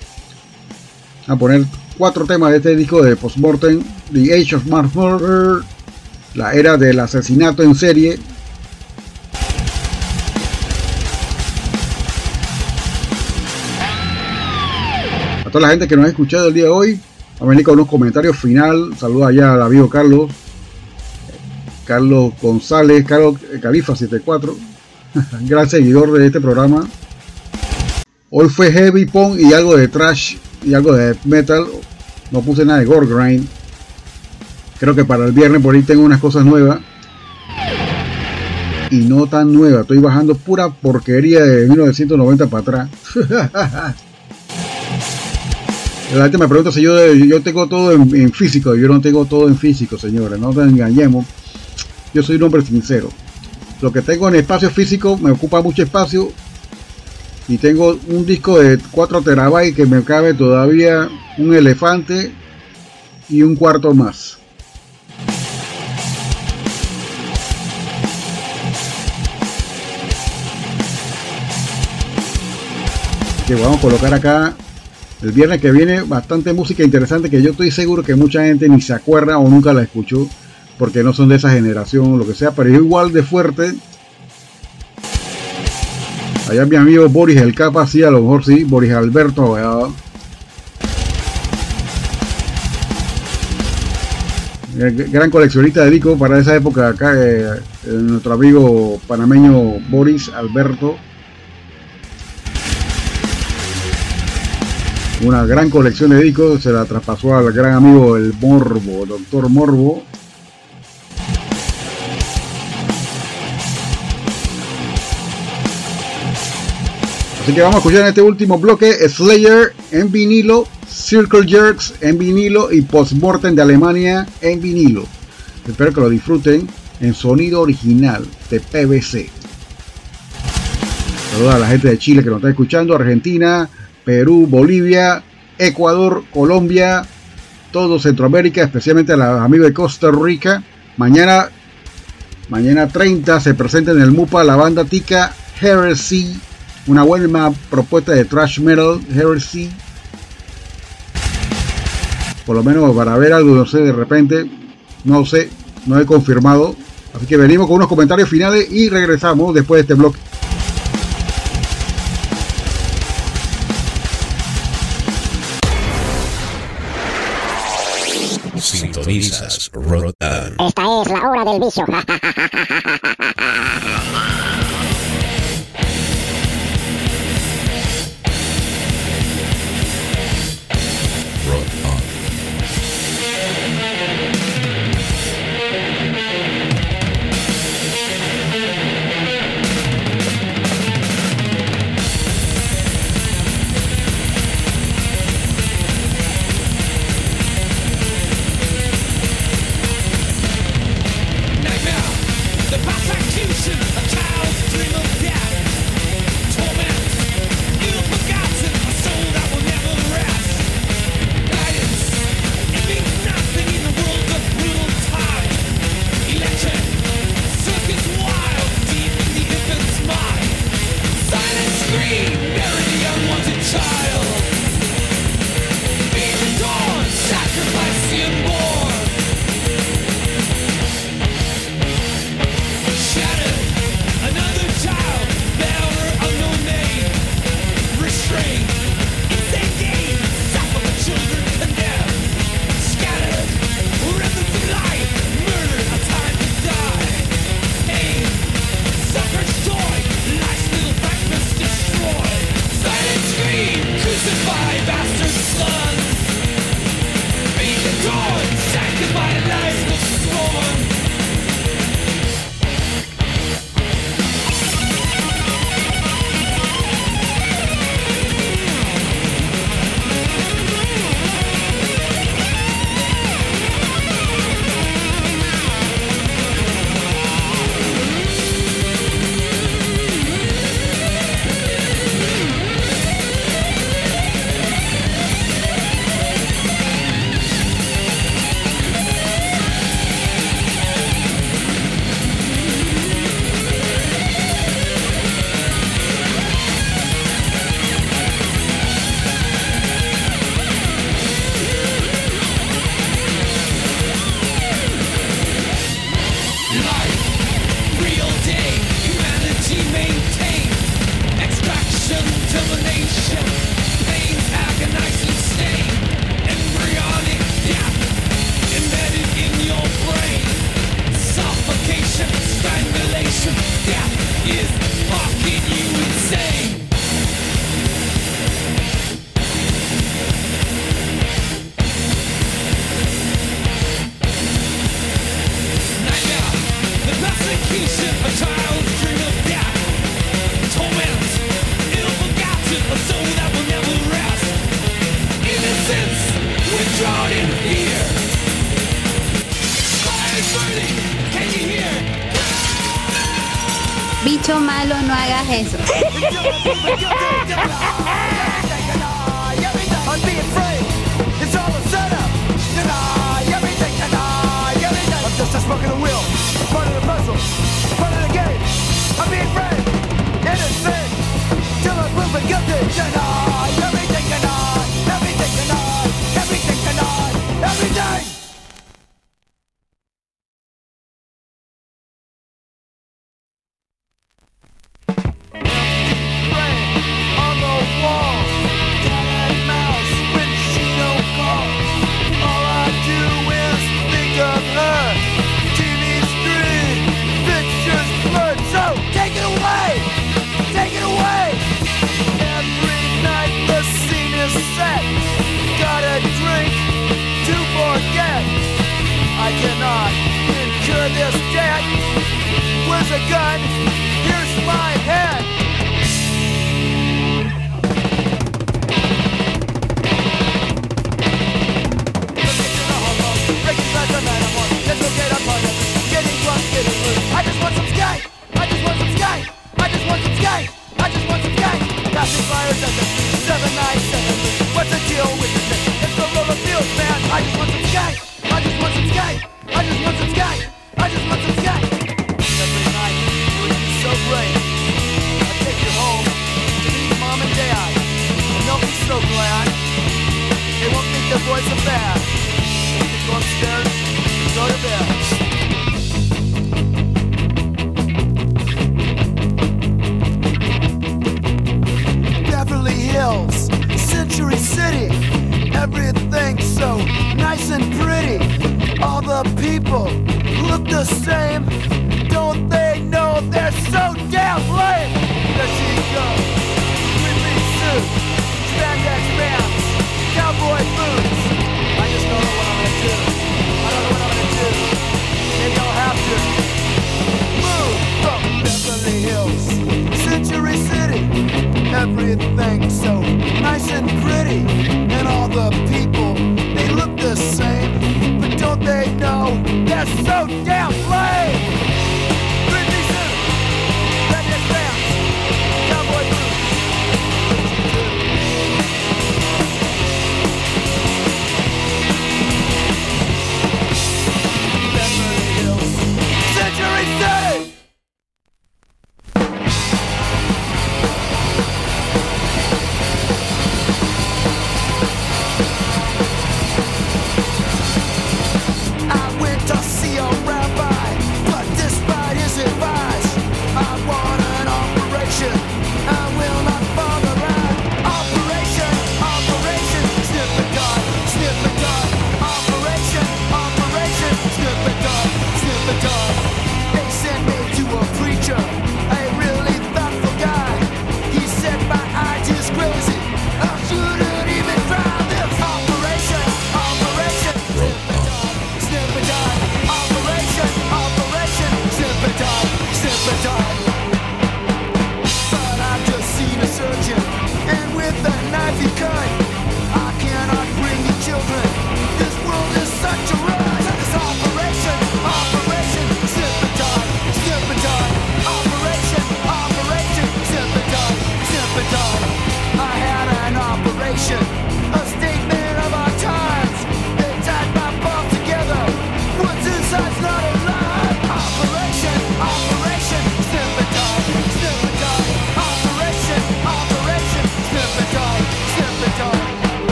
A poner cuatro temas de este disco de Postmortem: The Age of Murder, la era del asesinato en serie. A toda la gente que nos ha escuchado el día de hoy, vamos a venir con unos comentarios final. Saludos allá al amigo Carlos, Carlos González, Carlos Califa 74, (laughs) gran seguidor de este programa. Hoy fue heavy punk y algo de trash y algo de metal. No puse nada de gore grind. Creo que para el viernes por ahí tengo unas cosas nuevas. Y no tan nuevas. Estoy bajando pura porquería de 1990 para atrás. (laughs) La gente me pregunta si yo, yo tengo todo en, en, físico. Yo no tengo todo en físico, señores. No nos engañemos. Yo soy un hombre sincero. Lo que tengo en espacio físico me ocupa mucho espacio. Y tengo un disco de 4 terabytes que me cabe todavía un elefante y un cuarto más. que vamos a colocar acá el viernes que viene bastante música interesante que yo estoy seguro que mucha gente ni se acuerda o nunca la escuchó porque no son de esa generación o lo que sea, pero igual de fuerte. Allá mi amigo Boris el Capa, sí, a lo mejor sí, Boris Alberto, gran coleccionista de discos para esa época acá, eh, nuestro amigo panameño Boris Alberto. una gran colección de discos, se la traspasó al gran amigo el Morbo, Doctor Morbo. Así que vamos a escuchar en este último bloque Slayer en vinilo, Circle Jerks en vinilo y Postmortem de Alemania en vinilo. Espero que lo disfruten en sonido original de PVC. Saludos a la gente de Chile que nos está escuchando, Argentina, Perú, Bolivia, Ecuador, Colombia, todo Centroamérica, especialmente a los amigos de Costa Rica. Mañana, mañana 30 se presenta en el MUPA la banda tica Heresy, una buena propuesta de thrash metal Heresy. Por lo menos para ver algo, no sé, de repente, no sé, no he confirmado. Así que venimos con unos comentarios finales y regresamos después de este bloque. Sintonizas Rotan. Esta es la hora del vicio. (laughs) Yeah.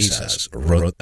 Sintonizas Rotan.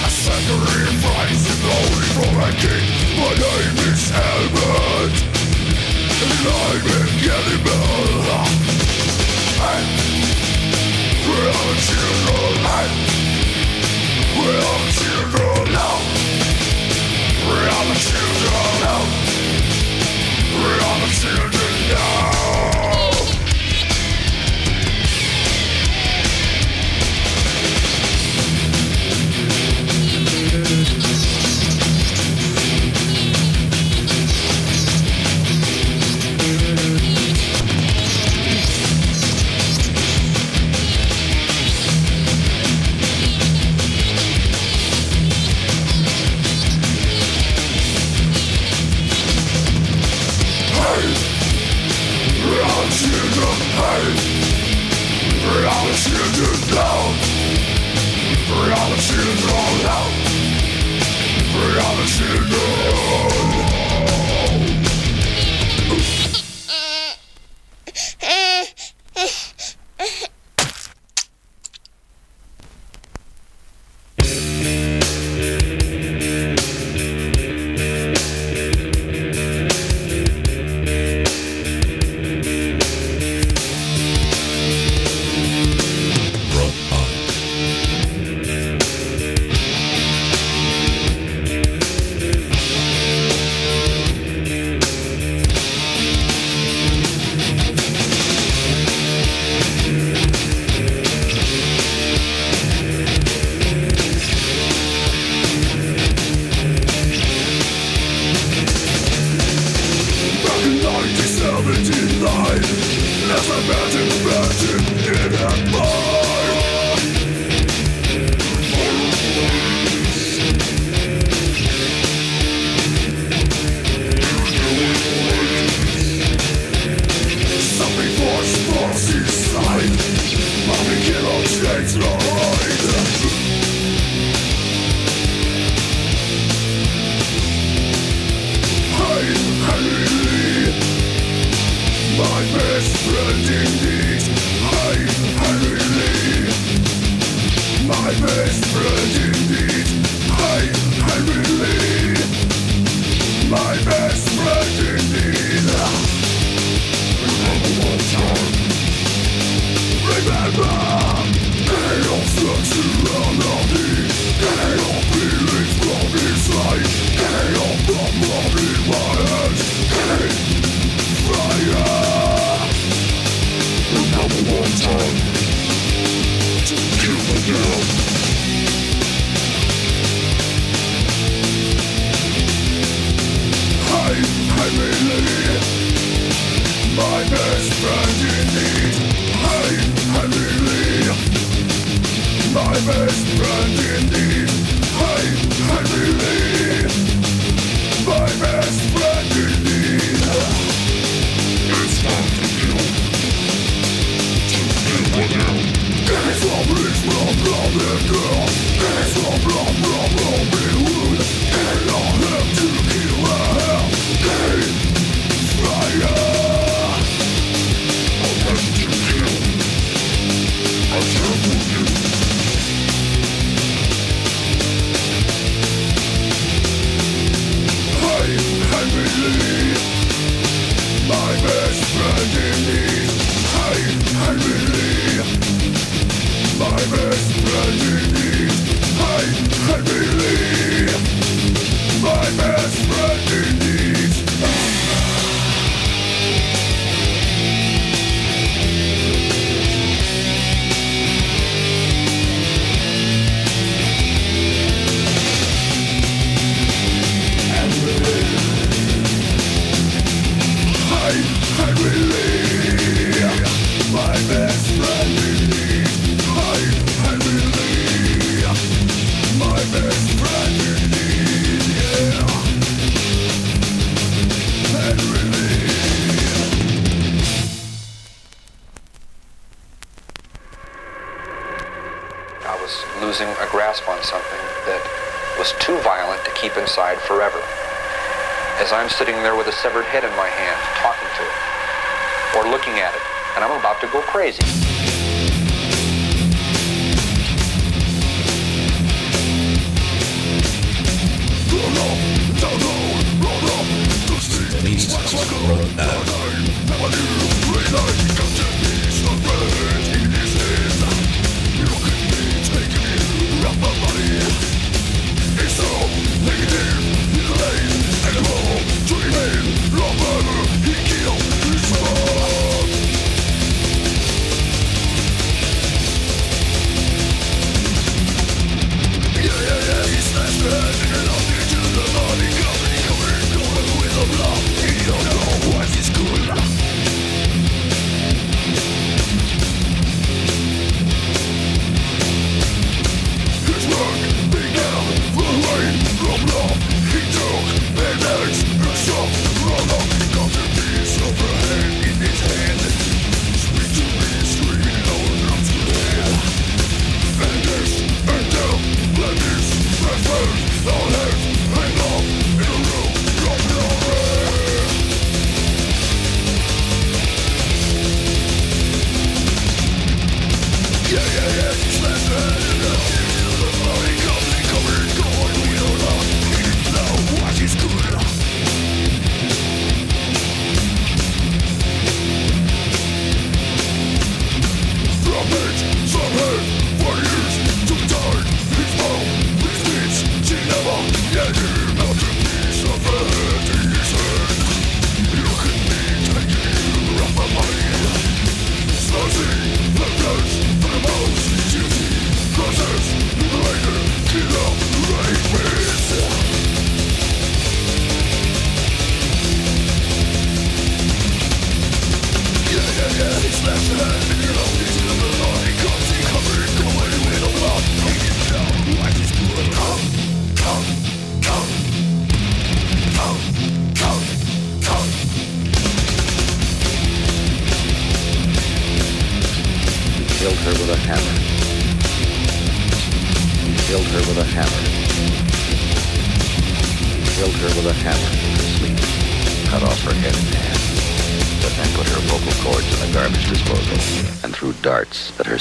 king My name is Albert And I'm a we are children we are children We are the children now We are the children Reality is all out. Reality is all out.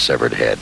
Severed head.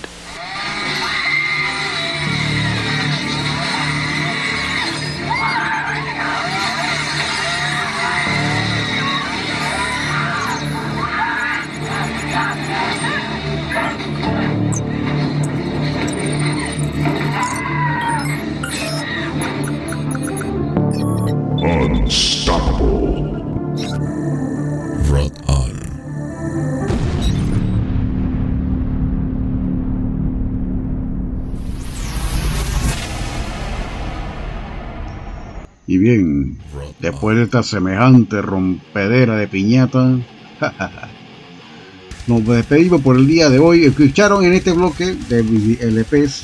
Después de esta semejante rompedera de piñata, (laughs) nos despedimos por el día de hoy. Escucharon en este bloque de LPs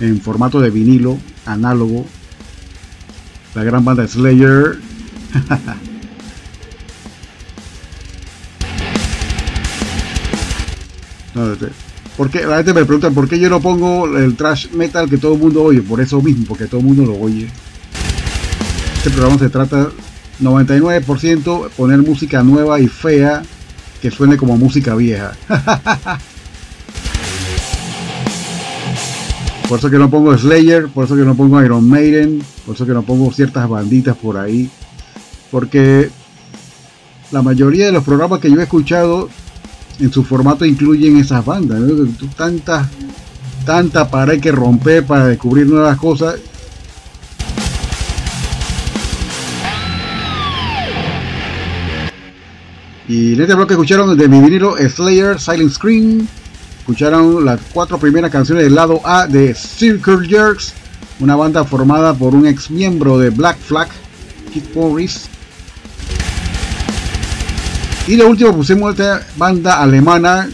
en formato de vinilo análogo la gran banda Slayer. (laughs) porque la gente me pregunta por qué yo no pongo el trash metal que todo el mundo oye, por eso mismo, porque todo el mundo lo oye. Este programa se trata 99% poner música nueva y fea que suene como música vieja. (laughs) por eso que no pongo Slayer, por eso que no pongo Iron Maiden, por eso que no pongo ciertas banditas por ahí. Porque la mayoría de los programas que yo he escuchado en su formato incluyen esas bandas. Tanta, tanta pared que romper para descubrir nuevas cosas Y en este bloque escucharon de mi vinilo Slayer Silent Screen. Escucharon las cuatro primeras canciones del lado A de Circle Jerks, una banda formada por un ex miembro de Black Flag, Keith Morris. Y lo último pusimos esta banda alemana.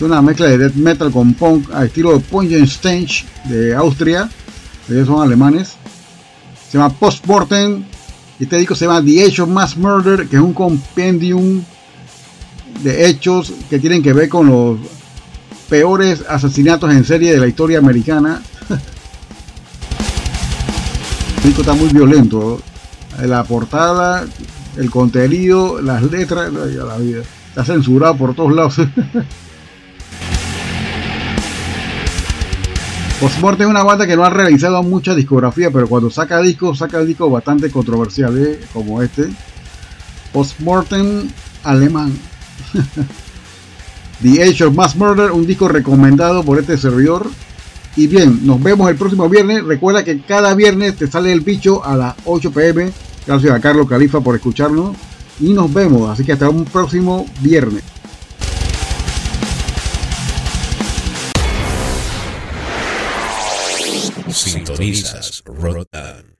Una mezcla de death metal con punk a estilo de Stench de Austria. Ellos son alemanes. Se llama Postmortem. Este disco se llama The Age of Mass Murder, que es un compendium de hechos que tienen que ver con los peores asesinatos en serie de la historia americana. (laughs) El disco está muy violento. La portada, el contenido, las letras. Está censurado por todos lados. (laughs) Postmortem es una banda que no ha realizado mucha discografía, pero cuando saca discos, saca discos bastante controversiales, como este. Postmortem alemán. (laughs) The Age of Mass Murder, un disco recomendado por este servidor. Y bien, nos vemos el próximo viernes. Recuerda que cada viernes te sale el bicho a las 8 pm. Gracias a Carlos Califa por escucharnos. Y nos vemos. Así que hasta un próximo viernes. Sintonizas Rotan.